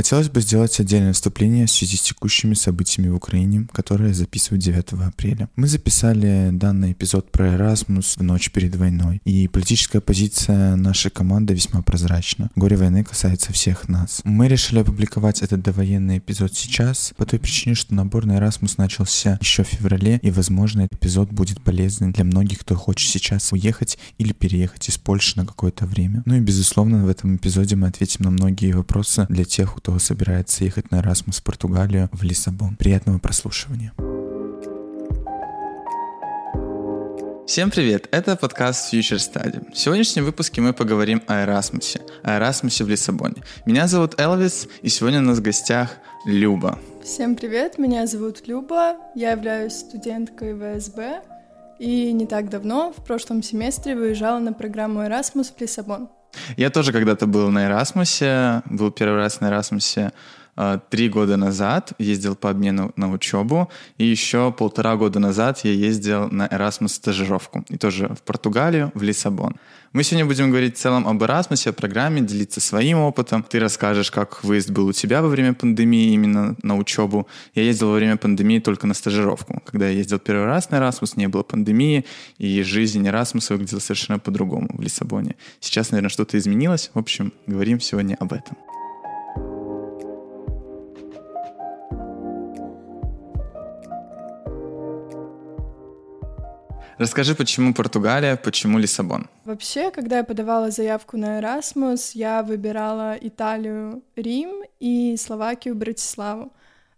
Хотелось бы сделать отдельное вступление в связи с текущими событиями в Украине, которые записывают 9 апреля. Мы записали данный эпизод про Erasmus в ночь перед войной, и политическая позиция нашей команды весьма прозрачна. Горе войны касается всех нас. Мы решили опубликовать этот довоенный эпизод сейчас, по той причине, что набор на Erasmus начался еще в феврале, и, возможно, этот эпизод будет полезным для многих, кто хочет сейчас уехать или переехать из Польши на какое-то время. Ну и, безусловно, в этом эпизоде мы ответим на многие вопросы для тех, кто собирается ехать на Erasmus в Португалию, в Лиссабон. Приятного прослушивания. Всем привет! Это подкаст Future Study. В сегодняшнем выпуске мы поговорим о Эрасмусе, о Эрасмусе в Лиссабоне. Меня зовут Элвис, и сегодня у нас в гостях Люба. Всем привет, меня зовут Люба, я являюсь студенткой ВСБ, и не так давно, в прошлом семестре, выезжала на программу Erasmus в Лиссабон. Я тоже когда-то был на Эрасмусе, был первый раз на Эрасмусе э, три года назад, ездил по обмену на учебу, и еще полтора года назад я ездил на Эрасмус стажировку, и тоже в Португалию, в Лиссабон. Мы сегодня будем говорить в целом об Эрасмусе, о программе, делиться своим опытом. Ты расскажешь, как выезд был у тебя во время пандемии именно на учебу. Я ездил во время пандемии только на стажировку. Когда я ездил первый раз на Эрасмус, не было пандемии, и жизнь Эрасмуса выглядела совершенно по-другому в Лиссабоне. Сейчас, наверное, что-то изменилось. В общем, говорим сегодня об этом. Расскажи, почему Португалия, почему Лиссабон? Вообще, когда я подавала заявку на Erasmus, я выбирала Италию, Рим и Словакию, Братиславу.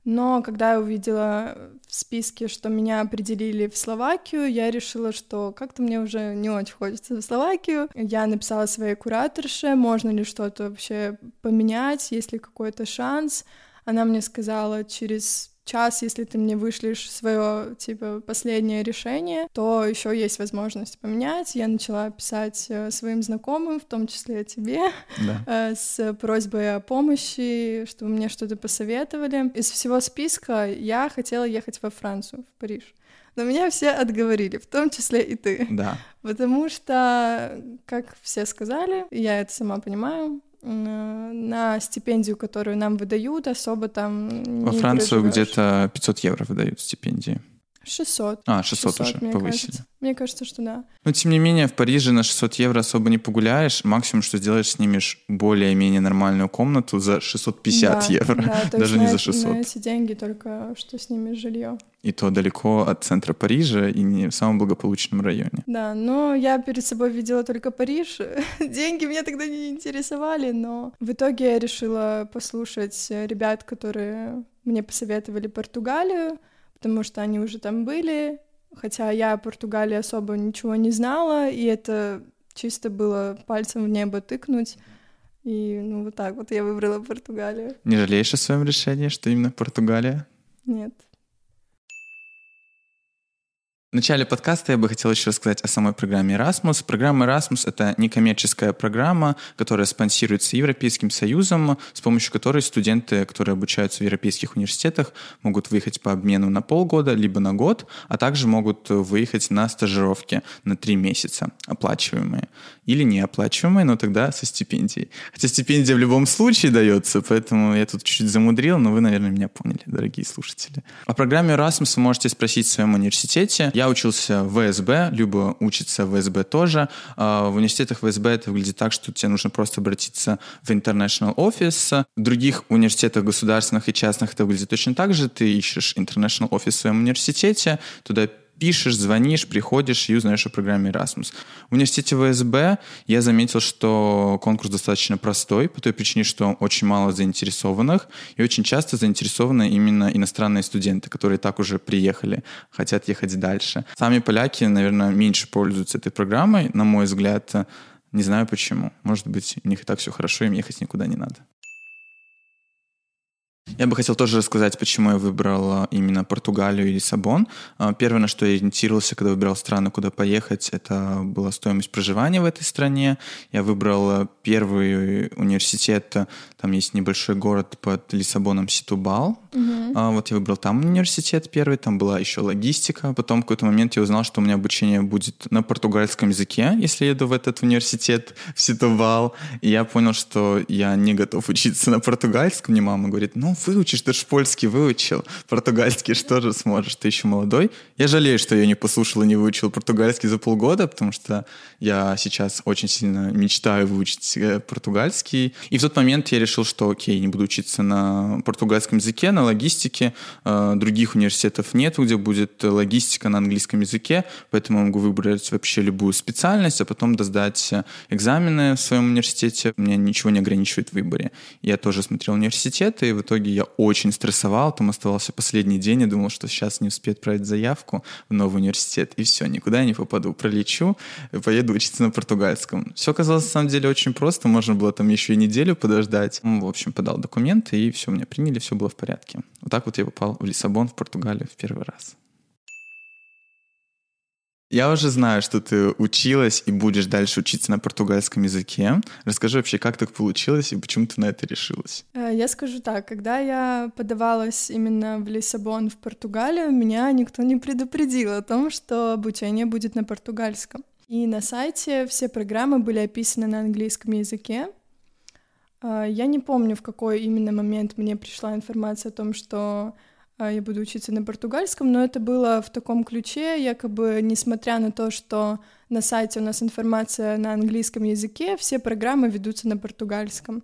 Но когда я увидела в списке, что меня определили в Словакию, я решила, что как-то мне уже не очень хочется в Словакию. Я написала своей кураторше, можно ли что-то вообще поменять, есть ли какой-то шанс. Она мне сказала, через час, если ты мне вышлешь свое, типа, последнее решение, то еще есть возможность поменять. Я начала писать э, своим знакомым, в том числе тебе, да. Э, с просьбой о помощи, чтобы мне что-то посоветовали. Из всего списка я хотела ехать во Францию, в Париж. Но меня все отговорили, в том числе и ты. Да. Потому что, как все сказали, я это сама понимаю, на стипендию, которую нам выдают, особо там Во Францию где-то 500 евро выдают стипендии. 600. А, 600, 600 уже мне повысили. Кажется. Мне кажется, что да. Но, тем не менее, в Париже на 600 евро особо не погуляешь. Максимум, что сделаешь, снимешь более-менее нормальную комнату за 650 да, евро. Да, то Даже не за 600. На эти деньги только что снимешь жилье. И то далеко от центра Парижа и не в самом благополучном районе. Да, но я перед собой видела только Париж. Деньги меня тогда не интересовали, но в итоге я решила послушать ребят, которые мне посоветовали Португалию, потому что они уже там были, хотя я о Португалии особо ничего не знала, и это чисто было пальцем в небо тыкнуть. И ну вот так вот я выбрала Португалию. Не жалеешь о своем решении, что именно Португалия? Нет. В начале подкаста я бы хотел еще рассказать о самой программе Erasmus. Программа Erasmus — это некоммерческая программа, которая спонсируется Европейским Союзом, с помощью которой студенты, которые обучаются в европейских университетах, могут выехать по обмену на полгода, либо на год, а также могут выехать на стажировки на три месяца, оплачиваемые. Или неоплачиваемые, но тогда со стипендией. Хотя стипендия в любом случае дается, поэтому я тут чуть-чуть замудрил, но вы, наверное, меня поняли, дорогие слушатели. О программе Erasmus вы можете спросить в своем университете. Я учился в ВСБ, Люба учится в ВСБ тоже. А, в университетах ВСБ это выглядит так, что тебе нужно просто обратиться в International Office. В других университетах государственных и частных это выглядит точно так же. Ты ищешь International Office в своем университете, туда пишешь, звонишь, приходишь и узнаешь о программе Erasmus. В университете ВСБ я заметил, что конкурс достаточно простой, по той причине, что очень мало заинтересованных, и очень часто заинтересованы именно иностранные студенты, которые так уже приехали, хотят ехать дальше. Сами поляки, наверное, меньше пользуются этой программой, на мой взгляд, не знаю почему. Может быть, у них и так все хорошо, им ехать никуда не надо. Я бы хотел тоже рассказать, почему я выбрал именно Португалию и Лиссабон. А, первое, на что я ориентировался, когда выбирал страну, куда поехать, это была стоимость проживания в этой стране. Я выбрал первый университет, там есть небольшой город под Лиссабоном Ситубал. Угу. А, вот я выбрал там университет первый, там была еще логистика. Потом в какой-то момент я узнал, что у меня обучение будет на португальском языке, если еду в этот университет в Ситовал. И я понял, что я не готов учиться на португальском. Мне мама говорит, ну выучишь, ты же польский выучил, португальский что же сможешь, ты еще молодой. Я жалею, что я не послушал и не выучил португальский за полгода, потому что я сейчас очень сильно мечтаю выучить э, португальский. И в тот момент я решил, что окей, не буду учиться на португальском языке, на логистике. Э, других университетов нет, где будет логистика на английском языке, поэтому я могу выбрать вообще любую специальность, а потом сдать экзамены в своем университете. Меня ничего не ограничивает в выборе. Я тоже смотрел университеты, и в итоге я очень стрессовал, там оставался последний день, и думал, что сейчас не успею отправить заявку в новый университет, и все, никуда я не попаду. Пролечу, поеду учиться на португальском. Все оказалось на самом деле очень просто, можно было там еще и неделю подождать. Ну, в общем, подал документы, и все, меня приняли, все было в порядке. Вот так вот я попал в Лиссабон, в Португалию в первый раз. Я уже знаю, что ты училась и будешь дальше учиться на португальском языке. Расскажи вообще, как так получилось и почему ты на это решилась? Э, я скажу так, когда я подавалась именно в Лиссабон, в Португалию, меня никто не предупредил о том, что обучение будет на португальском. И на сайте все программы были описаны на английском языке. Э, я не помню, в какой именно момент мне пришла информация о том, что я буду учиться на португальском, но это было в таком ключе, якобы, несмотря на то, что на сайте у нас информация на английском языке, все программы ведутся на португальском.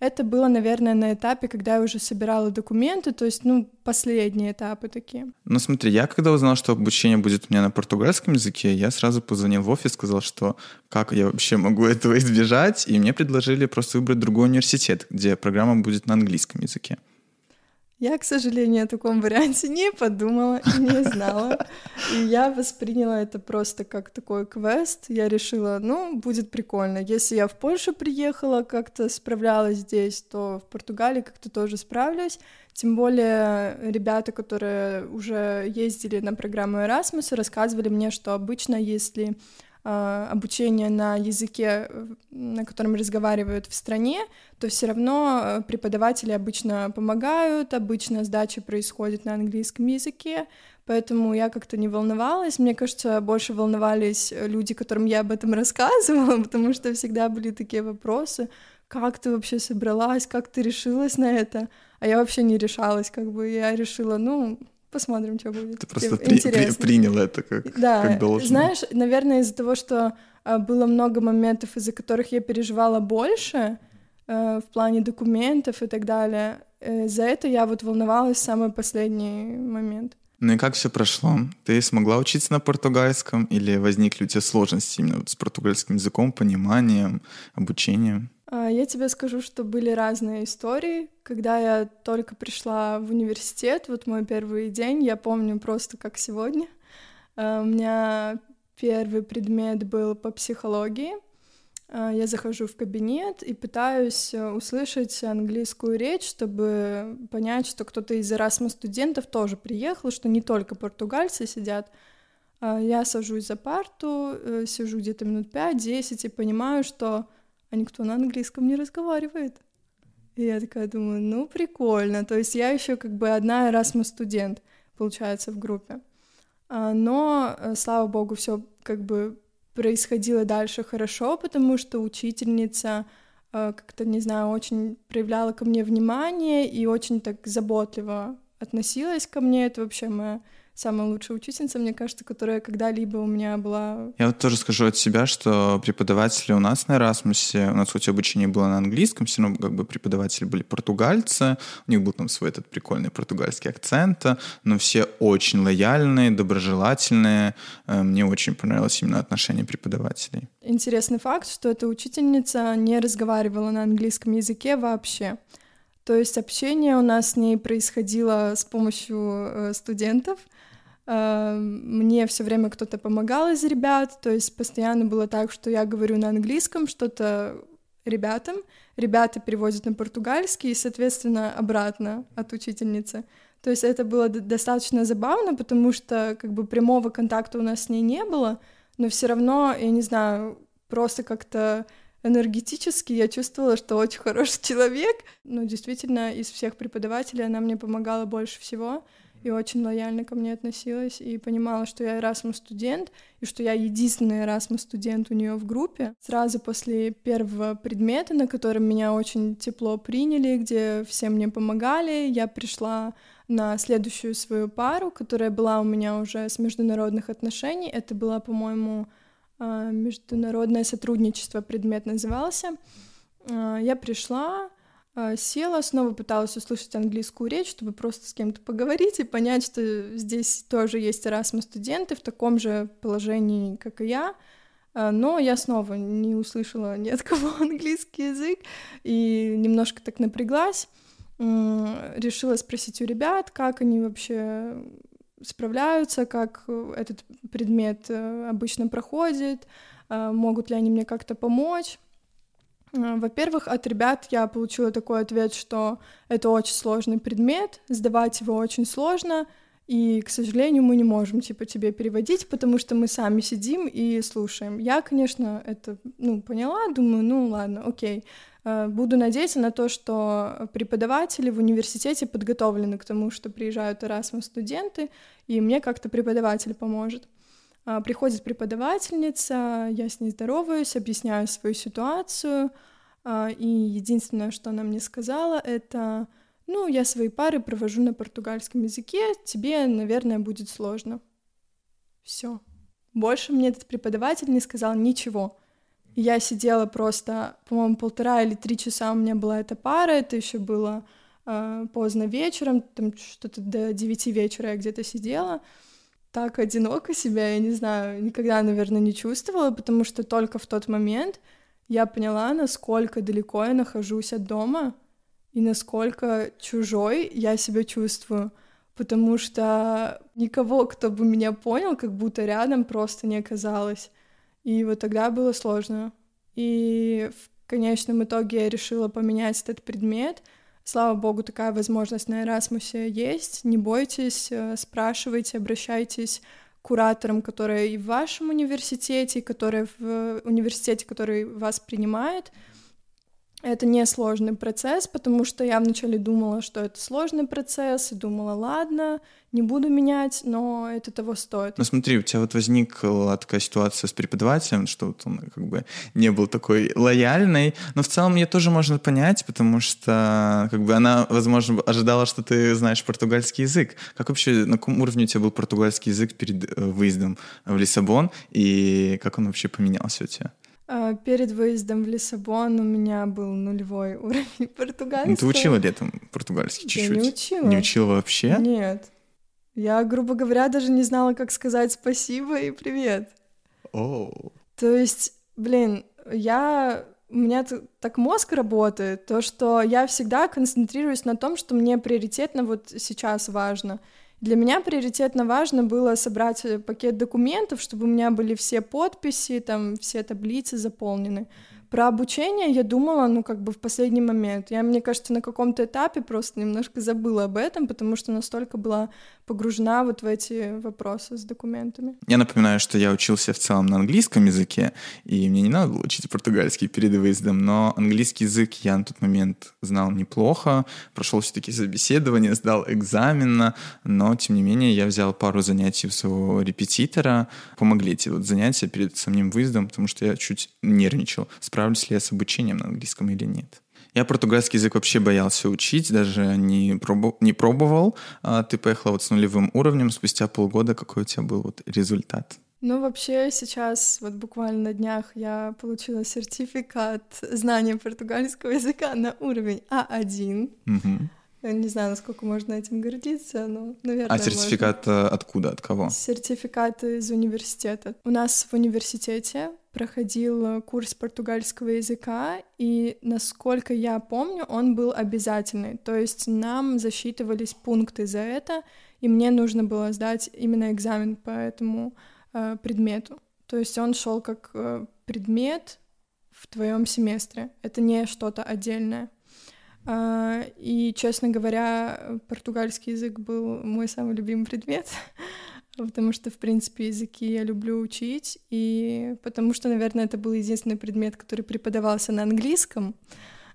Это было, наверное, на этапе, когда я уже собирала документы, то есть, ну, последние этапы такие. Ну, смотри, я когда узнал, что обучение будет у меня на португальском языке, я сразу позвонил в офис, сказал, что как я вообще могу этого избежать, и мне предложили просто выбрать другой университет, где программа будет на английском языке. Я, к сожалению, о таком варианте не подумала и не знала. И я восприняла это просто как такой квест. Я решила, ну, будет прикольно. Если я в Польшу приехала, как-то справлялась здесь, то в Португалии как-то тоже справлюсь. Тем более ребята, которые уже ездили на программу Erasmus, рассказывали мне, что обычно, если обучение на языке, на котором разговаривают в стране, то все равно э, преподаватели обычно помогают, обычно сдача происходит на английском языке, поэтому я как-то не волновалась. Мне кажется, больше волновались люди, которым я об этом рассказывала, потому что всегда были такие вопросы, как ты вообще собралась, как ты решилась на это, а я вообще не решалась, как бы. Я решила, ну, посмотрим, что будет. Ты просто при, при, принял это как, да, как должно. Знаешь, наверное, из-за того, что а, было много моментов, из-за которых я переживала больше а, в плане документов и так далее, э, за это я вот волновалась в самый последний момент. Ну и как все прошло? Ты смогла учиться на португальском или возникли у тебя сложности именно с португальским языком, пониманием, обучением? А, я тебе скажу, что были разные истории. Когда я только пришла в университет, вот мой первый день, я помню просто как сегодня. А, у меня первый предмет был по психологии. А, я захожу в кабинет и пытаюсь э, услышать английскую речь, чтобы понять, что кто-то из Erasmus студентов тоже приехал, что не только португальцы сидят. Я сажусь за парту, э, сижу где-то минут 5-10 и понимаю, что а никто на английском не разговаривает. И я такая думаю, ну прикольно. То есть я еще как бы одна Erasmus студент, получается, в группе. А, но, э, слава богу, все как бы происходило дальше хорошо, потому что учительница э, как-то, не знаю, очень проявляла ко мне внимание и очень так заботливо относилась ко мне. Это вообще моя самая лучшая учительница, мне кажется, которая когда-либо у меня была. Я вот тоже скажу от себя, что преподаватели у нас на Erasmus, у нас хоть обучение было на английском, все равно как бы преподаватели были португальцы, у них был там свой этот прикольный португальский акцент, но все очень лояльные, доброжелательные. Э, мне очень понравилось именно отношение преподавателей. Интересный факт, что эта учительница не разговаривала на английском языке вообще. То есть общение у нас с ней происходило с помощью э, студентов, мне все время кто-то помогал из ребят, то есть постоянно было так, что я говорю на английском что-то ребятам, ребята переводят на португальский и, соответственно, обратно от учительницы. То есть это было достаточно забавно, потому что как бы прямого контакта у нас с ней не было, но все равно, я не знаю, просто как-то энергетически я чувствовала, что очень хороший человек. Ну, действительно, из всех преподавателей она мне помогала больше всего и очень лояльно ко мне относилась, и понимала, что я Erasmus студент, и что я единственный Erasmus студент у нее в группе. Сразу после первого предмета, на котором меня очень тепло приняли, где все мне помогали, я пришла на следующую свою пару, которая была у меня уже с международных отношений. Это была, по-моему, а, международное сотрудничество предмет назывался. А, я пришла, села, снова пыталась услышать английскую речь, чтобы просто с кем-то поговорить и понять, что здесь тоже есть Erasmus студенты в таком же положении, как и я. Но я снова не услышала ни от кого английский язык и немножко так напряглась. Решила спросить у ребят, как они вообще справляются, как э, этот предмет э, обычно проходит, э, могут ли они мне как-то помочь. Во-первых, от ребят я получила такой ответ, что это очень сложный предмет, сдавать его очень сложно, и, к сожалению, мы не можем, типа, тебе переводить, потому что мы сами сидим и слушаем. Я, конечно, это, ну, поняла, думаю, ну, ладно, окей. Э, буду надеяться на то, что преподаватели в университете подготовлены к тому, что приезжают Erasmus студенты, и мне как-то преподаватель поможет. А, приходит преподавательница, я с ней здороваюсь, объясняю свою ситуацию, а, и единственное, что она мне сказала, это, ну, я свои пары провожу на португальском языке, тебе, наверное, будет сложно. Все. Больше мне этот преподаватель не сказал ничего. Я сидела просто, по-моему, полтора или три часа у меня была эта пара, это еще было э, поздно вечером, там что-то до девяти вечера я где-то сидела. Так одиноко себя, я не знаю, никогда, наверное, не чувствовала, потому что только в тот момент я поняла, насколько далеко я нахожусь от дома и насколько чужой я себя чувствую, потому что никого, кто бы меня понял, как будто рядом просто не оказалось. И вот тогда было сложно. И в конечном итоге я решила поменять этот предмет. Слава богу, такая возможность на Эрасмусе есть. Не бойтесь, э, спрашивайте, обращайтесь к кураторам, которые и в вашем университете, и которые в университете, который вас принимает. Это не сложный процесс, потому что я вначале думала, что это сложный процесс, и думала, ладно, не буду менять, но это того стоит. Ну смотри, у тебя вот возникла такая ситуация с преподавателем, что вот он как бы не был такой лояльный, но в целом ее тоже можно понять, потому что как бы она, возможно, ожидала, что ты знаешь португальский язык. Как вообще, на каком уровне у тебя был португальский язык перед э, выездом в Лиссабон, и как он вообще поменялся у тебя? А, перед выездом в Лиссабон у меня был нулевой уровень португальского. Ну, ты учила летом португальский чуть-чуть? Я не учила. Не учила вообще? Нет. Я, грубо говоря, даже не знала, как сказать спасибо и привет. О. Oh. То есть, блин, я у меня так мозг работает, то, что я всегда концентрируюсь на том, что мне приоритетно вот сейчас важно. Для меня приоритетно важно было собрать э, пакет документов, чтобы у меня были все подписи, там все таблицы заполнены. Про обучение я думала, ну, как бы в последний момент. Я, мне кажется, на каком-то этапе просто немножко забыла об этом, потому что настолько была погружена вот в эти вопросы с документами. Я напоминаю, что я учился в целом на английском языке, и мне не надо было учить португальский перед выездом, но английский язык я на тот момент знал неплохо, прошел все-таки собеседование, сдал экзамен, но, тем не менее, я взял пару занятий у своего репетитора, помогли эти вот занятия перед самим выездом, потому что я чуть нервничал, справлюсь ли я с обучением на английском или нет. Я португальский язык вообще боялся учить, даже не, пробу не пробовал. А ты поехала вот с нулевым уровнем, спустя полгода какой у тебя был вот результат? Ну, вообще сейчас, вот буквально на днях я получила сертификат знания португальского языка на уровень А1. Угу. Не знаю, насколько можно этим гордиться, но, наверное, А сертификат можно. откуда, от кого? Сертификат из университета. У нас в университете проходил курс португальского языка, и, насколько я помню, он был обязательный. То есть нам засчитывались пункты за это, и мне нужно было сдать именно экзамен по этому э, предмету. То есть он шел как э, предмет в твоем семестре. Это не что-то отдельное. А, и, честно говоря, португальский язык был мой самый любимый предмет. потому что, в принципе, языки я люблю учить, и потому что, наверное, это был единственный предмет, который преподавался на английском,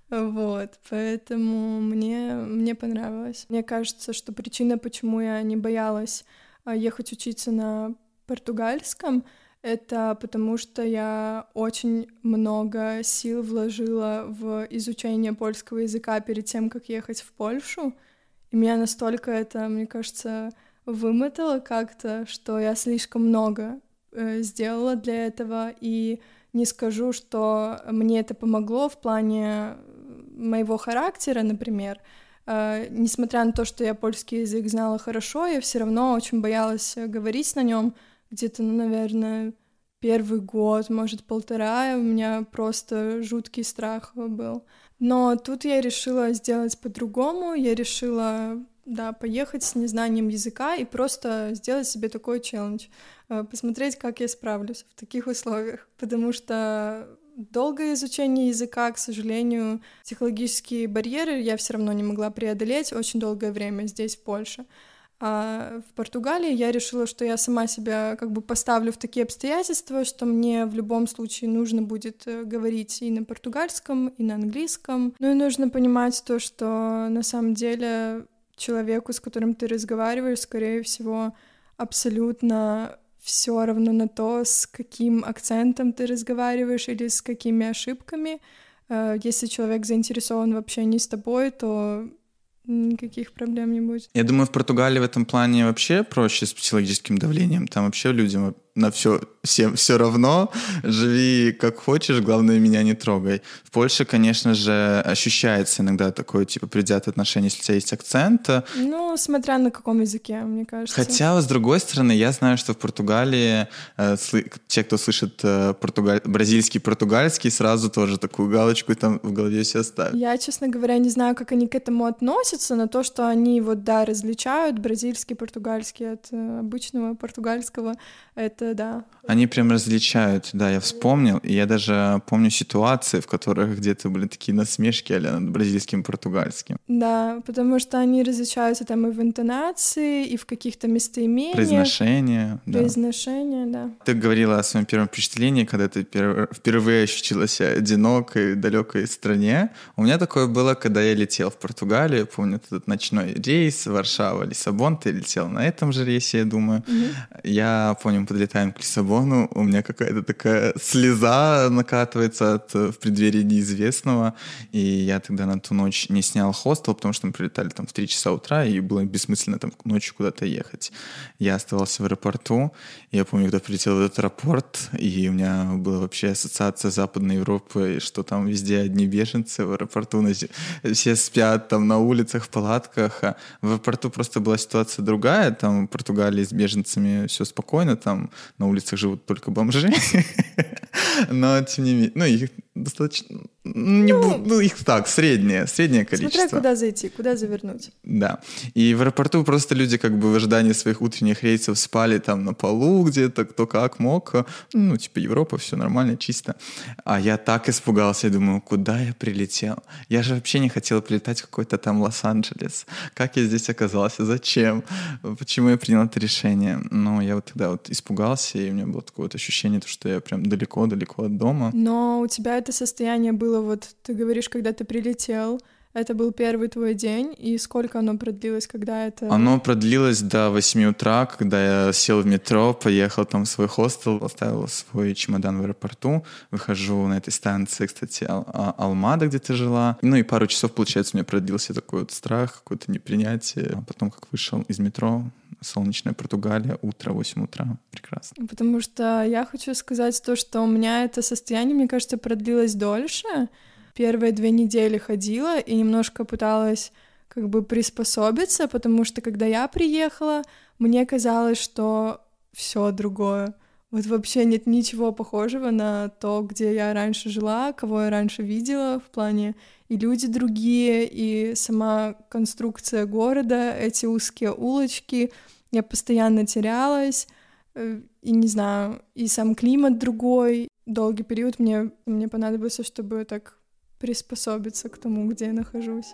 вот, поэтому мне, мне понравилось. Мне кажется, что причина, почему я не боялась а, ехать учиться на португальском, это потому что я очень много сил вложила в изучение польского языка перед тем, как ехать в Польшу. И меня настолько это, мне кажется, вымотало как-то, что я слишком много э, сделала для этого. И не скажу, что мне это помогло в плане моего характера, например. Э, несмотря на то, что я польский язык знала хорошо, я все равно очень боялась говорить на нем, где-то, ну, наверное, первый год, может, полтора, у меня просто жуткий страх был. Но тут я решила сделать по-другому, я решила, да, поехать с незнанием языка и просто сделать себе такой челлендж, э, посмотреть, как я справлюсь в таких условиях, потому что долгое изучение языка, к сожалению, психологические барьеры я все равно не могла преодолеть очень долгое время здесь, в Польше. А в Португалии я решила, что я сама себя как бы поставлю в такие обстоятельства, что мне в любом случае нужно будет э, говорить и на португальском, и на английском. Ну и нужно понимать то, что на самом деле человеку, с которым ты разговариваешь, скорее всего, абсолютно все равно на то, с каким акцентом ты разговариваешь или с какими ошибками. Э, если человек заинтересован вообще не с тобой, то никаких проблем не будет. Я думаю, в Португалии в этом плане вообще проще с психологическим давлением. Там вообще людям на все, всем все равно, живи как хочешь, главное, меня не трогай. В Польше, конечно же, ощущается иногда такое, типа, предвзятое отношение, если у тебя есть акцент. Ну, смотря на каком языке, мне кажется. Хотя, с другой стороны, я знаю, что в Португалии э, те, кто слышит э, португаль... бразильский, португальский, сразу тоже такую галочку там в голове все ставят. Я, честно говоря, не знаю, как они к этому относятся, но то, что они вот, да, различают бразильский, португальский от э, обычного португальского, это да. Они прям различают, да, я вспомнил. И я даже помню ситуации, в которых где-то были такие насмешки а над бразильским и португальским. Да, потому что они различаются там и в интонации, и в каких-то местоимениях. Произношение, да. Произношение, да. Ты говорила о своем первом впечатлении, когда ты впервые ощутила себя одинокой, в далекой стране. У меня такое было, когда я летел в Португалию. Помню этот ночной рейс Варшава-Лиссабон. Ты летел на этом же рейсе, я думаю. Угу. Я помню, подлетая подъезжаем к Лиссабону, у меня какая-то такая слеза накатывается от, в преддверии неизвестного, и я тогда на ту ночь не снял хостел, потому что мы прилетали там в 3 часа утра, и было бессмысленно там ночью куда-то ехать. Я оставался в аэропорту, я помню, когда прилетел в этот аэропорт, и у меня была вообще ассоциация Западной Европы, что там везде одни беженцы в аэропорту, все спят там на улицах, в палатках, а в аэропорту просто была ситуация другая, там в Португалии с беженцами все спокойно, там на улицах живут только бомжи, но тем не менее, ну их достаточно не, ну, ну, их так, среднее, среднее количество. Смотря куда зайти, куда завернуть. Да. И в аэропорту просто люди как бы в ожидании своих утренних рейсов спали там на полу где-то, кто как мог. Ну, типа Европа, все нормально, чисто. А я так испугался, я думаю, куда я прилетел? Я же вообще не хотел прилетать в какой-то там Лос-Анджелес. Как я здесь оказался? Зачем? Почему я принял это решение? Ну, я вот тогда вот испугался, и у меня было такое вот ощущение, что я прям далеко-далеко от дома. Но у тебя это состояние было вот, ты говоришь, когда ты прилетел, это был первый твой день, и сколько оно продлилось, когда это... Оно продлилось до 8 утра, когда я сел в метро, поехал там в свой хостел, оставил свой чемодан в аэропорту, выхожу на этой станции, кстати, Ал- а, Алмада, где ты жила. Ну и пару часов, получается, у меня продлился такой вот страх, какое-то непринятие. А потом, как вышел из метро, солнечная Португалия, утро, 8 утра, прекрасно. Потому что я хочу сказать то, что у меня это состояние, мне кажется, продлилось дольше, первые две недели ходила и немножко пыталась как бы приспособиться, потому что когда я приехала, мне казалось, что все другое. Вот вообще нет ничего похожего на то, где я раньше жила, кого я раньше видела в плане и люди другие, и сама конструкция города, эти узкие улочки. Я постоянно терялась, э, и не знаю, и сам климат другой. Долгий период мне, мне понадобился, чтобы так приспособиться к тому, где я нахожусь.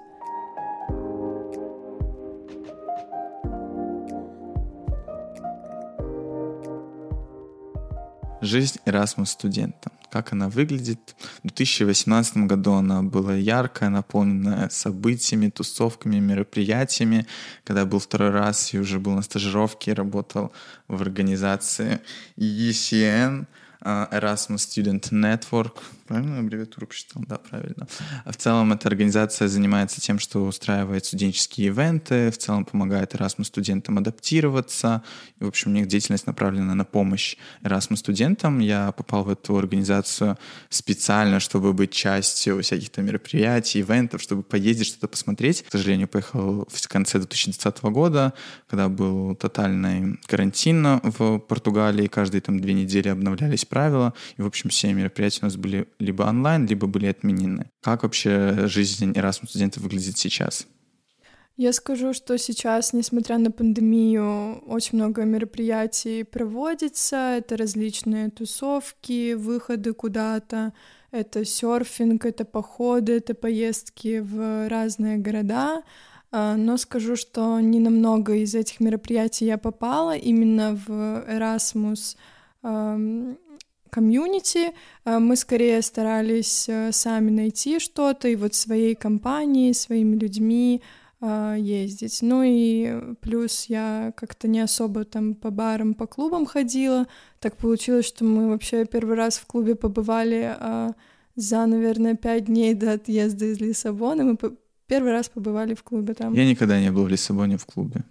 Жизнь Erasmus студента. Как она выглядит? В 2018 году она была яркая, наполненная событиями, тусовками, мероприятиями. Когда я был второй раз, я уже был на стажировке, работал в организации ECN, а, Erasmus Student Network. Правильно аббревиатуру прочитал? Да, правильно. В целом эта организация занимается тем, что устраивает студенческие ивенты, в целом помогает Erasmus студентам адаптироваться. И, в общем, у них деятельность направлена на помощь Erasmus студентам. Я попал в эту организацию специально, чтобы быть частью всяких то мероприятий, ивентов, чтобы поездить, что-то посмотреть. К сожалению, поехал в конце 2020 года, когда был тотальный карантин в Португалии. Каждые там две недели обновлялись правила, и, в общем, все мероприятия у нас были либо онлайн, либо были отменены. Как вообще жизнь Erasmus студентов выглядит сейчас? Я скажу, что сейчас, несмотря на пандемию, очень много мероприятий проводится. Это различные тусовки, выходы куда-то, это серфинг, это походы, это поездки в разные города. А, но скажу, что не на много из этих мероприятий я попала именно в Erasmus комьюнити. Э, мы скорее старались э, сами найти что-то и вот своей компанией, своими людьми э, ездить. Ну и плюс я как-то не особо там по барам, по клубам ходила. Так получилось, что мы вообще первый раз в клубе побывали за, наверное, пять дней до отъезда из Лиссабона. Мы первый раз побывали в клубе там. Я никогда не был в Лиссабоне в клубе.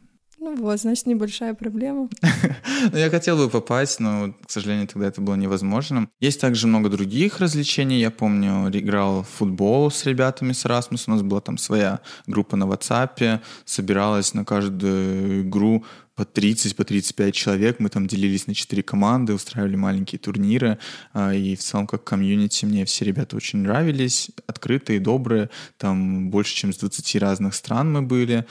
Ну вот, значит, небольшая проблема. Ну, я хотел бы попасть, но, к сожалению, тогда это было невозможно. Есть также много других развлечений. Я помню, играл в футбол с ребятами с Erasmus. У нас была там своя группа на WhatsApp. Собиралась на каждую игру по 30, по 35 человек. Мы там делились на 4 команды, устраивали маленькие турниры. А, и в целом, как комьюнити, мне все ребята очень нравились. Открытые, добрые. Там больше, чем с 20 разных стран мы были.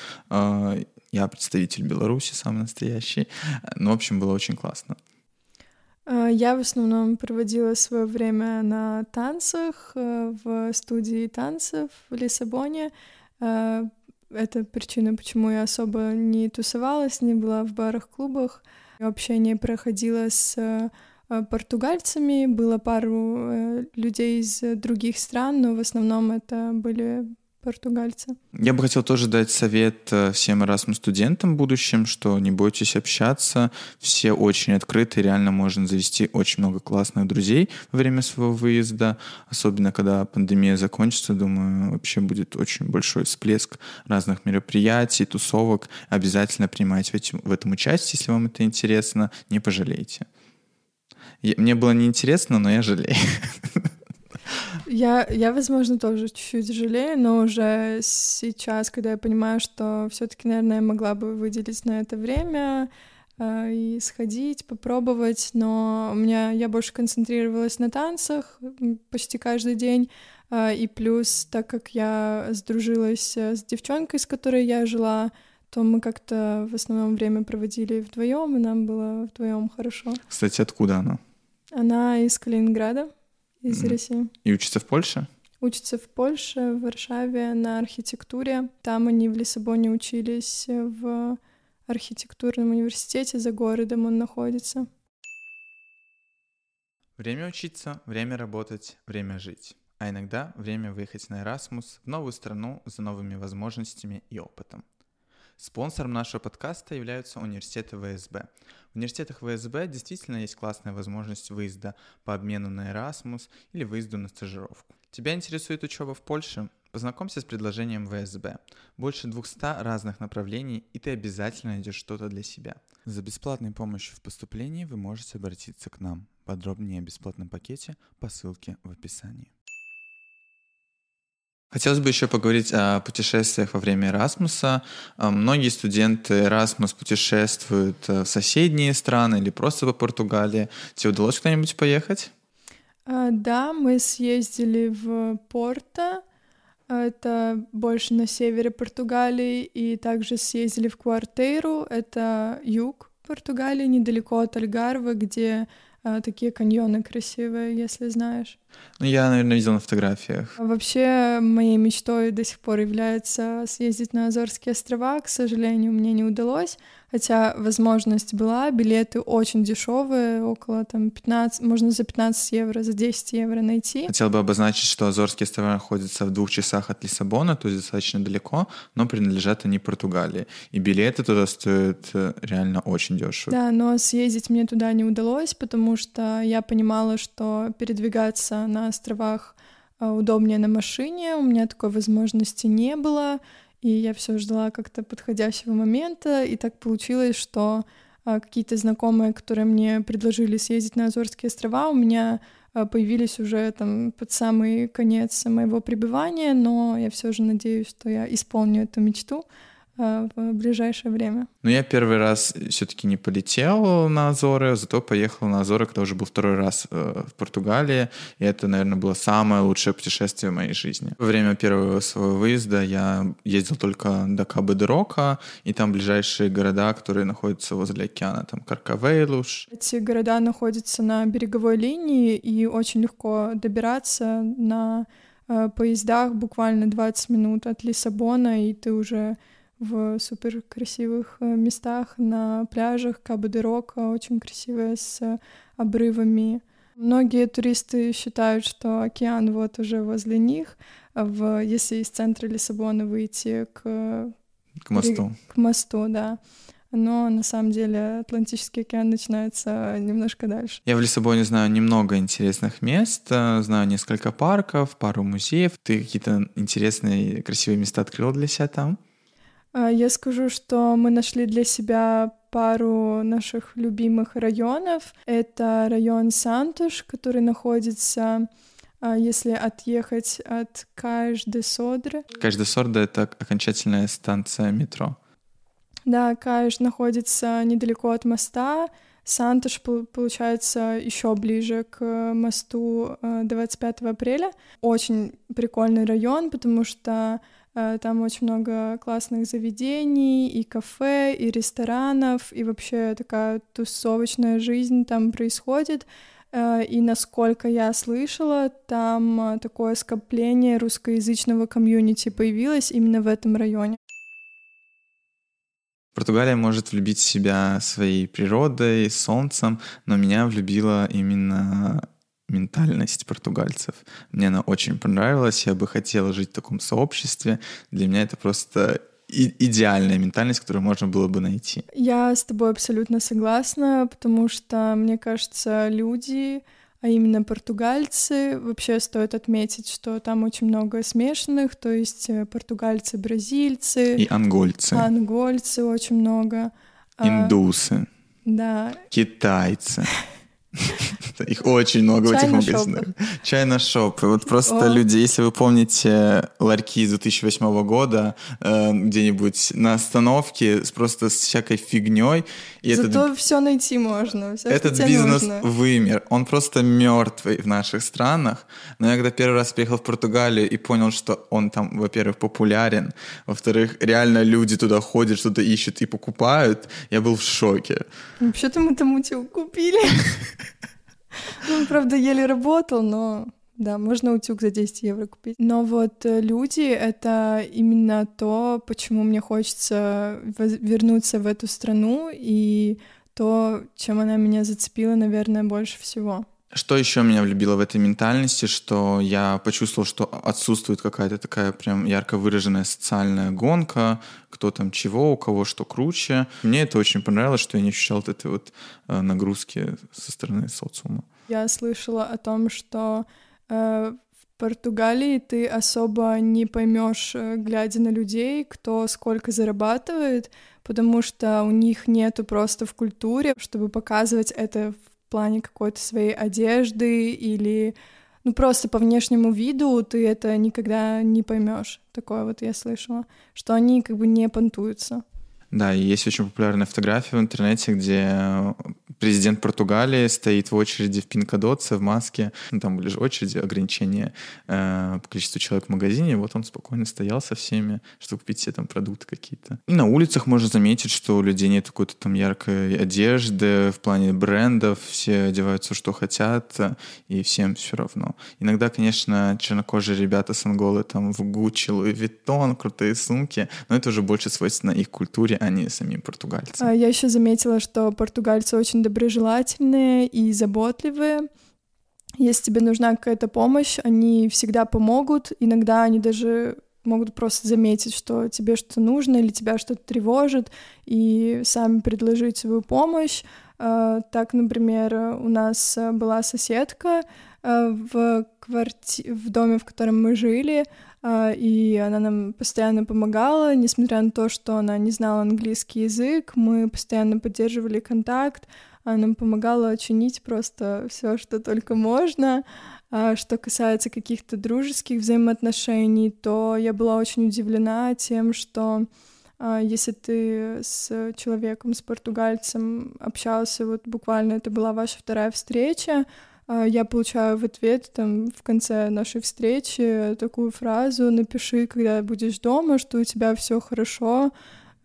Я представитель Беларуси, самый настоящий. Ну, в общем, было очень классно. А, я в основном проводила свое время на танцах э, в студии танцев в Лиссабоне. А, это причина, почему я особо не тусовалась, не была в барах, клубах. Общение проходило с э, португальцами, было пару э, людей из других стран, но в основном это были португальца. Я бы хотел тоже дать совет э, всем Erasmus студентам будущим, что не бойтесь общаться, все очень открыты, реально можно завести очень много классных друзей во время своего выезда, особенно когда пандемия закончится, думаю, вообще будет очень большой всплеск разных мероприятий, тусовок. Обязательно принимайте в, этим, в этом участие, если вам это интересно, не пожалейте. Мне было неинтересно, но я жалею. Я, я, возможно, тоже чуть-чуть жалею, но уже сейчас, когда я понимаю, что все-таки, наверное, я могла бы выделить на это время э, и сходить, попробовать, но у меня я больше концентрировалась на танцах почти каждый день, э, и плюс, так как я сдружилась э, с девчонкой, с которой я жила, то мы как-то в основном время проводили вдвоем, и нам было вдвоем хорошо. Кстати, откуда она? Она из Калининграда из mm. России. И учится в Польше? Учится в Польше, в Варшаве на архитектуре. Там они в Лиссабоне учились в архитектурном университете, за городом он находится. Время учиться, время работать, время жить. А иногда время выехать на Erasmus в новую страну за новыми возможностями и опытом. Спонсором нашего подкаста являются университеты ВСБ. В университетах ВСБ действительно есть классная возможность выезда по обмену на Erasmus или выезду на стажировку. Тебя интересует учеба в Польше? Познакомься с предложением ВСБ. Больше 200 разных направлений, и ты обязательно найдешь что-то для себя. За бесплатной помощью в поступлении вы можете обратиться к нам. Подробнее о бесплатном пакете по ссылке в описании. Хотелось бы еще поговорить о путешествиях во время Эрасмуса. А, многие студенты Эрасмус путешествуют э, в соседние страны или просто по Португалии. Тебе удалось куда-нибудь поехать? А, да, мы съездили в Порто, это больше на севере Португалии, и также съездили в Квартейру, это юг Португалии, недалеко от Альгарвы, где такие каньоны красивые, если знаешь. Ну, я, наверное, видел на фотографиях. Вообще, моей мечтой до сих пор является съездить на Азорские острова. К сожалению, мне не удалось, хотя возможность была. Билеты очень дешевые, около там 15, можно за 15 евро, за 10 евро найти. Хотел бы обозначить, что Азорские острова находятся в двух часах от Лиссабона, то есть достаточно далеко, но принадлежат они Португалии. И билеты туда стоят э, реально очень дешево. Да, но съездить мне туда не удалось, потому что я понимала, что передвигаться на островах а, удобнее на машине, у меня такой возможности не было, и я все ждала как-то подходящего момента, и так получилось, что а, какие-то знакомые, которые мне предложили съездить на Азорские острова, у меня а, появились уже там под самый конец моего пребывания, но я все же надеюсь, что я исполню эту мечту. Э, в ближайшее время. Ну, я первый раз все-таки не полетел на Азоры, зато поехал на Азоры, когда уже был второй раз э, в Португалии, и это, наверное, было самое лучшее путешествие в моей жизни. Во время первого своего выезда я ездил только до Кабы де Рока, и там ближайшие города, которые находятся возле океана, там Каркавейлуш. Эти города находятся на береговой линии, и очень легко добираться на э, поездах буквально 20 минут от Лиссабона, и ты уже в супер красивых э, местах на пляжах Кабо-де-Рока, очень красивые с обрывами. Многие туристы считают, что океан вот уже возле них. В, если из центра Лиссабона выйти к, к мосту. К мосту, да. Но на самом деле Атлантический океан начинается немножко дальше. Я в Лиссабоне знаю немного интересных мест, э, знаю несколько парков, пару музеев. Ты какие-то интересные, красивые места открыл для себя там? А, я скажу, что мы нашли для себя пару наших любимых районов. Это район Сантуш, который находится а, если отъехать от Каиш-де-Содры. Каиш-де-Сорда — это окончательная станция метро. Да, Каиш находится недалеко от моста. Сантуш, получается, еще ближе к мосту 25 а, апреля. Очень прикольный район, потому что там очень много классных заведений, и кафе, и ресторанов, и вообще такая тусовочная жизнь там происходит. Э, и насколько я слышала, там э, такое скопление русскоязычного комьюнити появилось именно в этом районе. Португалия может влюбить в себя своей природой, солнцем, но меня влюбила именно ментальность португальцев. Мне она очень понравилась, я бы хотела жить в таком сообществе. Для меня это просто идеальная ментальность, которую можно было бы найти. Я с тобой абсолютно согласна, потому что, мне кажется, люди, а именно португальцы, вообще стоит отметить, что там очень много смешанных, то есть э, португальцы, бразильцы. И ангольцы. Ангольцы очень много. А, Индусы. Да. Китайцы. Их очень много в этих магазинах. Чайна шоп. Вот просто люди, если вы помните ларьки из 2008 года, э, где-нибудь на остановке просто с всякой фигней. Зато все найти можно. Этот бизнес вымер. Он просто мертвый в наших странах. Но я когда первый раз приехал в Португалию и понял, что он там, во-первых, популярен, во-вторых, реально люди туда ходят, что-то ищут и покупают, я был в шоке. Вообще-то мы там утюг купили. Ну, правда, еле работал, но да, можно утюг за 10 евро купить. Но вот э, люди — это именно то, почему мне хочется вернуться в эту страну, и то, чем она меня зацепила, наверное, больше всего. Что еще меня влюбило в этой ментальности, что я почувствовал, что отсутствует какая-то такая прям ярко выраженная социальная гонка, кто там чего, у кого что круче. Мне это очень понравилось, что я не ощущал вот этой вот э, нагрузки со стороны социума. Я слышала о том, что э, в Португалии ты особо не поймешь, э, глядя на людей, кто сколько зарабатывает, потому что у них нету просто в культуре, чтобы показывать это в плане какой-то своей одежды или ну просто по внешнему виду ты это никогда не поймешь. Такое вот я слышала, что они как бы не понтуются. Да, и есть очень популярная фотография в интернете, где президент Португалии стоит в очереди в Пинкодотце в маске. Ну, там были же очереди, ограничения э, по количеству человек в магазине. Вот он спокойно стоял со всеми, чтобы купить все там продукты какие-то. И на улицах можно заметить, что у людей нет какой-то там яркой одежды в плане брендов. Все одеваются, что хотят, и всем все равно. Иногда, конечно, чернокожие ребята с Анголы там в Гуччи, Луи Виттон, крутые сумки, но это уже больше свойственно их культуре, а не самим португальцам. Я еще заметила, что португальцы очень доброжелательные и заботливые. Если тебе нужна какая-то помощь, они всегда помогут. Иногда они даже могут просто заметить, что тебе что-то нужно или тебя что-то тревожит, и сами предложить свою помощь. А, так, например, у нас была соседка а, в, кварти... в доме, в котором мы жили, и она нам постоянно помогала, несмотря на то, что она не знала английский язык, мы постоянно поддерживали контакт, она нам помогала чинить просто все, что только можно. А что касается каких-то дружеских взаимоотношений, то я была очень удивлена тем, что а, если ты с человеком, с португальцем общался, вот буквально это была ваша вторая встреча, а, я получаю в ответ там в конце нашей встречи такую фразу «напиши, когда будешь дома, что у тебя все хорошо»,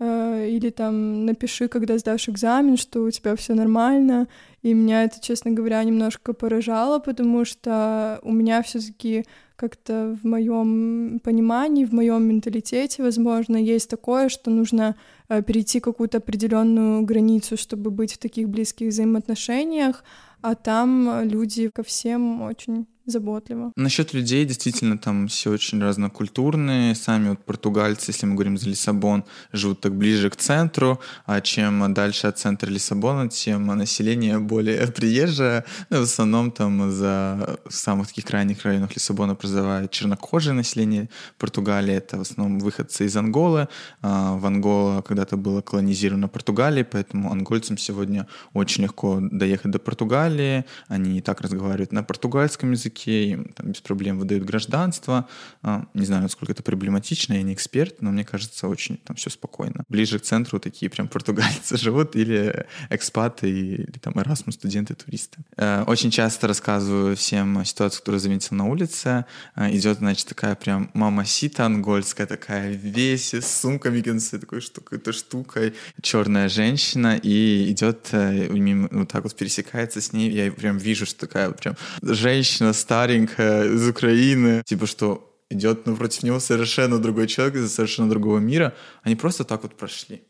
Э, или там напиши, когда сдашь экзамен, что у тебя все нормально. И меня это, честно говоря, немножко поражало, потому что у меня все-таки как-то в моем понимании, в моем менталитете, возможно, есть такое, что нужно э, перейти какую-то определенную границу, чтобы быть в таких близких взаимоотношениях, а там люди ко всем очень заботливо. Насчет людей, действительно, там все очень разнокультурные. Сами вот португальцы, если мы говорим за Лиссабон, живут так ближе к центру, а чем дальше от центра Лиссабона, тем население более приезжее. Ну, в основном там за самых таких крайних районах Лиссабона проживает чернокожее население Португалии. Это в основном выходцы из Анголы. А в Ангола когда-то было колонизировано Португалией, поэтому ангольцам сегодня очень легко доехать до Португалии. Они и так разговаривают на португальском языке, им там, без проблем выдают гражданство. А, не знаю, насколько это проблематично, я не эксперт, но мне кажется, очень там все спокойно. Ближе к центру такие прям португальцы живут или экспаты, или там Erasmus студенты, туристы. Э, очень часто рассказываю всем ситуацию, которую заметил на улице. Э, идет, значит, такая прям мама сита ангольская, такая весь с сумками, такой какой-то штукой, черная женщина, и идет э, вот так вот пересекается с ней, я прям вижу, что такая прям женщина с старенькая из Украины, типа что идет напротив него совершенно другой человек из совершенно другого мира, они просто так вот прошли.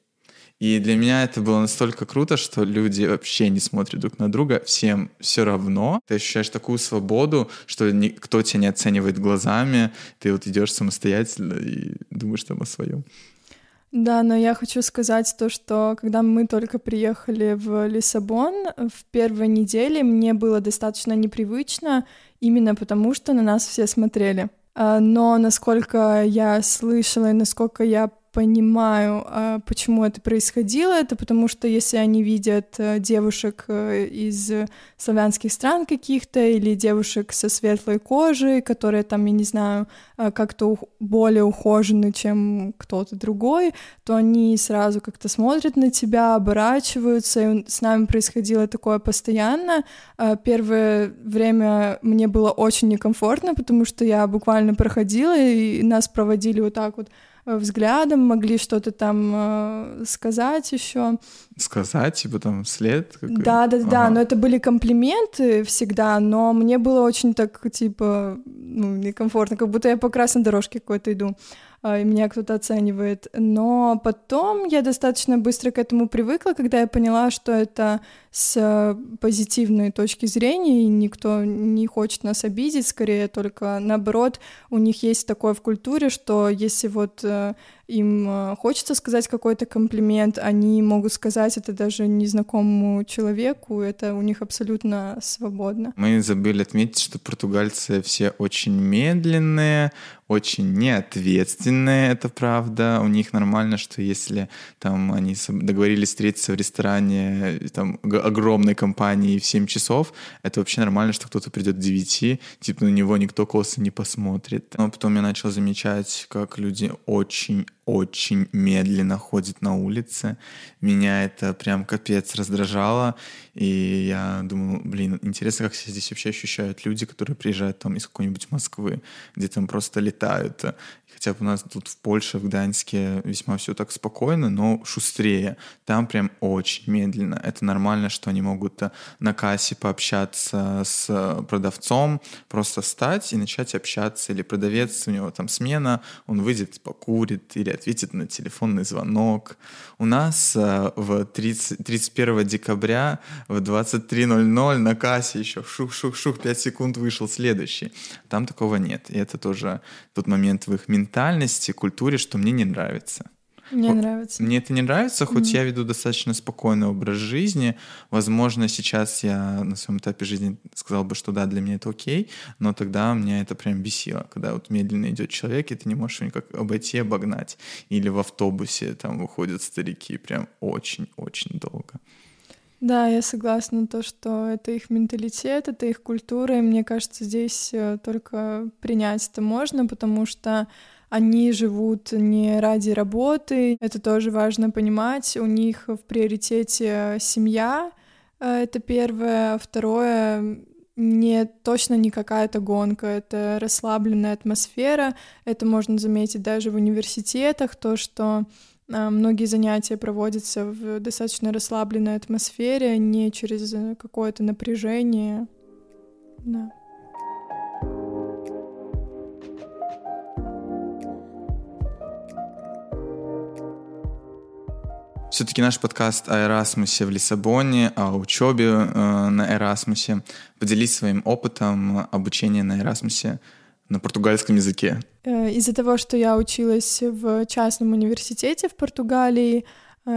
И для меня это было настолько круто, что люди вообще не смотрят друг на друга, всем все равно. Ты ощущаешь такую свободу, что никто тебя не оценивает глазами, ты вот идешь самостоятельно и думаешь там о своем. Да, но я хочу сказать то, что когда мы только приехали в Лиссабон, в первой неделе мне было достаточно непривычно, именно потому что на нас все смотрели. А, но насколько я слышала и насколько я понимаю, а, почему это происходило. Это потому что если они видят э, девушек э, из славянских стран каких-то или девушек со светлой кожей, которые там, я не знаю, э, как-то более ухожены, чем кто-то другой, то они сразу как-то смотрят на тебя, оборачиваются, и с нами происходило такое постоянно. Первое время мне было очень некомфортно, потому что я буквально проходила, и нас проводили вот так вот взглядом, могли что-то там э, сказать еще. Сказать, типа там след? Да, да, ага. да, но это были комплименты всегда, но мне было очень так, типа, ну, некомфортно, как будто я по красной дорожке какой-то иду. А, и меня кто-то оценивает. Но потом я достаточно быстро к этому привыкла, когда я поняла, что это с позитивной точки зрения, и никто не хочет нас обидеть, скорее только наоборот, у них есть такое в культуре, что если вот э, им э, хочется сказать какой-то комплимент, они могут сказать это даже незнакомому человеку, это у них абсолютно свободно. Мы забыли отметить, что португальцы все очень медленные, очень неответственные, это правда. У них нормально, что если там они договорились встретиться в ресторане там огромной компании в 7 часов, это вообще нормально, что кто-то придет к 9, типа на него никто косо не посмотрит. Но потом я начал замечать, как люди очень очень медленно ходит на улице. Меня это прям капец раздражало. И я думаю, блин, интересно, как себя здесь вообще ощущают люди, которые приезжают там из какой-нибудь Москвы, где там просто летают. Хотя бы у нас тут в Польше, в Гданьске весьма все так спокойно, но шустрее. Там прям очень медленно. Это нормально, что они могут э, на кассе пообщаться с продавцом, просто встать и начать общаться. Или продавец, у него там смена, он выйдет, покурит или ответит на телефонный звонок. У нас э, в 30, 31 декабря в 23.00 на кассе еще шух-шух-шух, 5 секунд вышел следующий. Там такого нет. И это тоже тот момент в их ментальности культуре, что мне не нравится. Мне нравится. Мне это не нравится, хоть mm-hmm. я веду достаточно спокойный образ жизни. Возможно, сейчас я на своем этапе жизни сказал бы, что да, для меня это окей, но тогда меня это прям бесило, когда вот медленно идет человек, и ты не можешь его никак обойти, обогнать. Или в автобусе там выходят старики прям очень-очень долго. Да, я согласна, то, что это их менталитет, это их культура, и мне кажется, здесь э, только принять это можно, потому что они живут не ради работы, это тоже важно понимать, у них в приоритете семья, э, это первое, второе, не точно не какая-то гонка, это расслабленная атмосфера, это можно заметить даже в университетах, то, что а, многие занятия проводятся в достаточно расслабленной атмосфере, не через э, какое-то напряжение. Да. Все-таки наш подкаст о Эрасмусе в Лиссабоне, о учебе э, на Эрасмусе. Поделись своим опытом обучения на Эрасмусе на португальском языке? Э, из-за того, что я училась в частном университете в Португалии,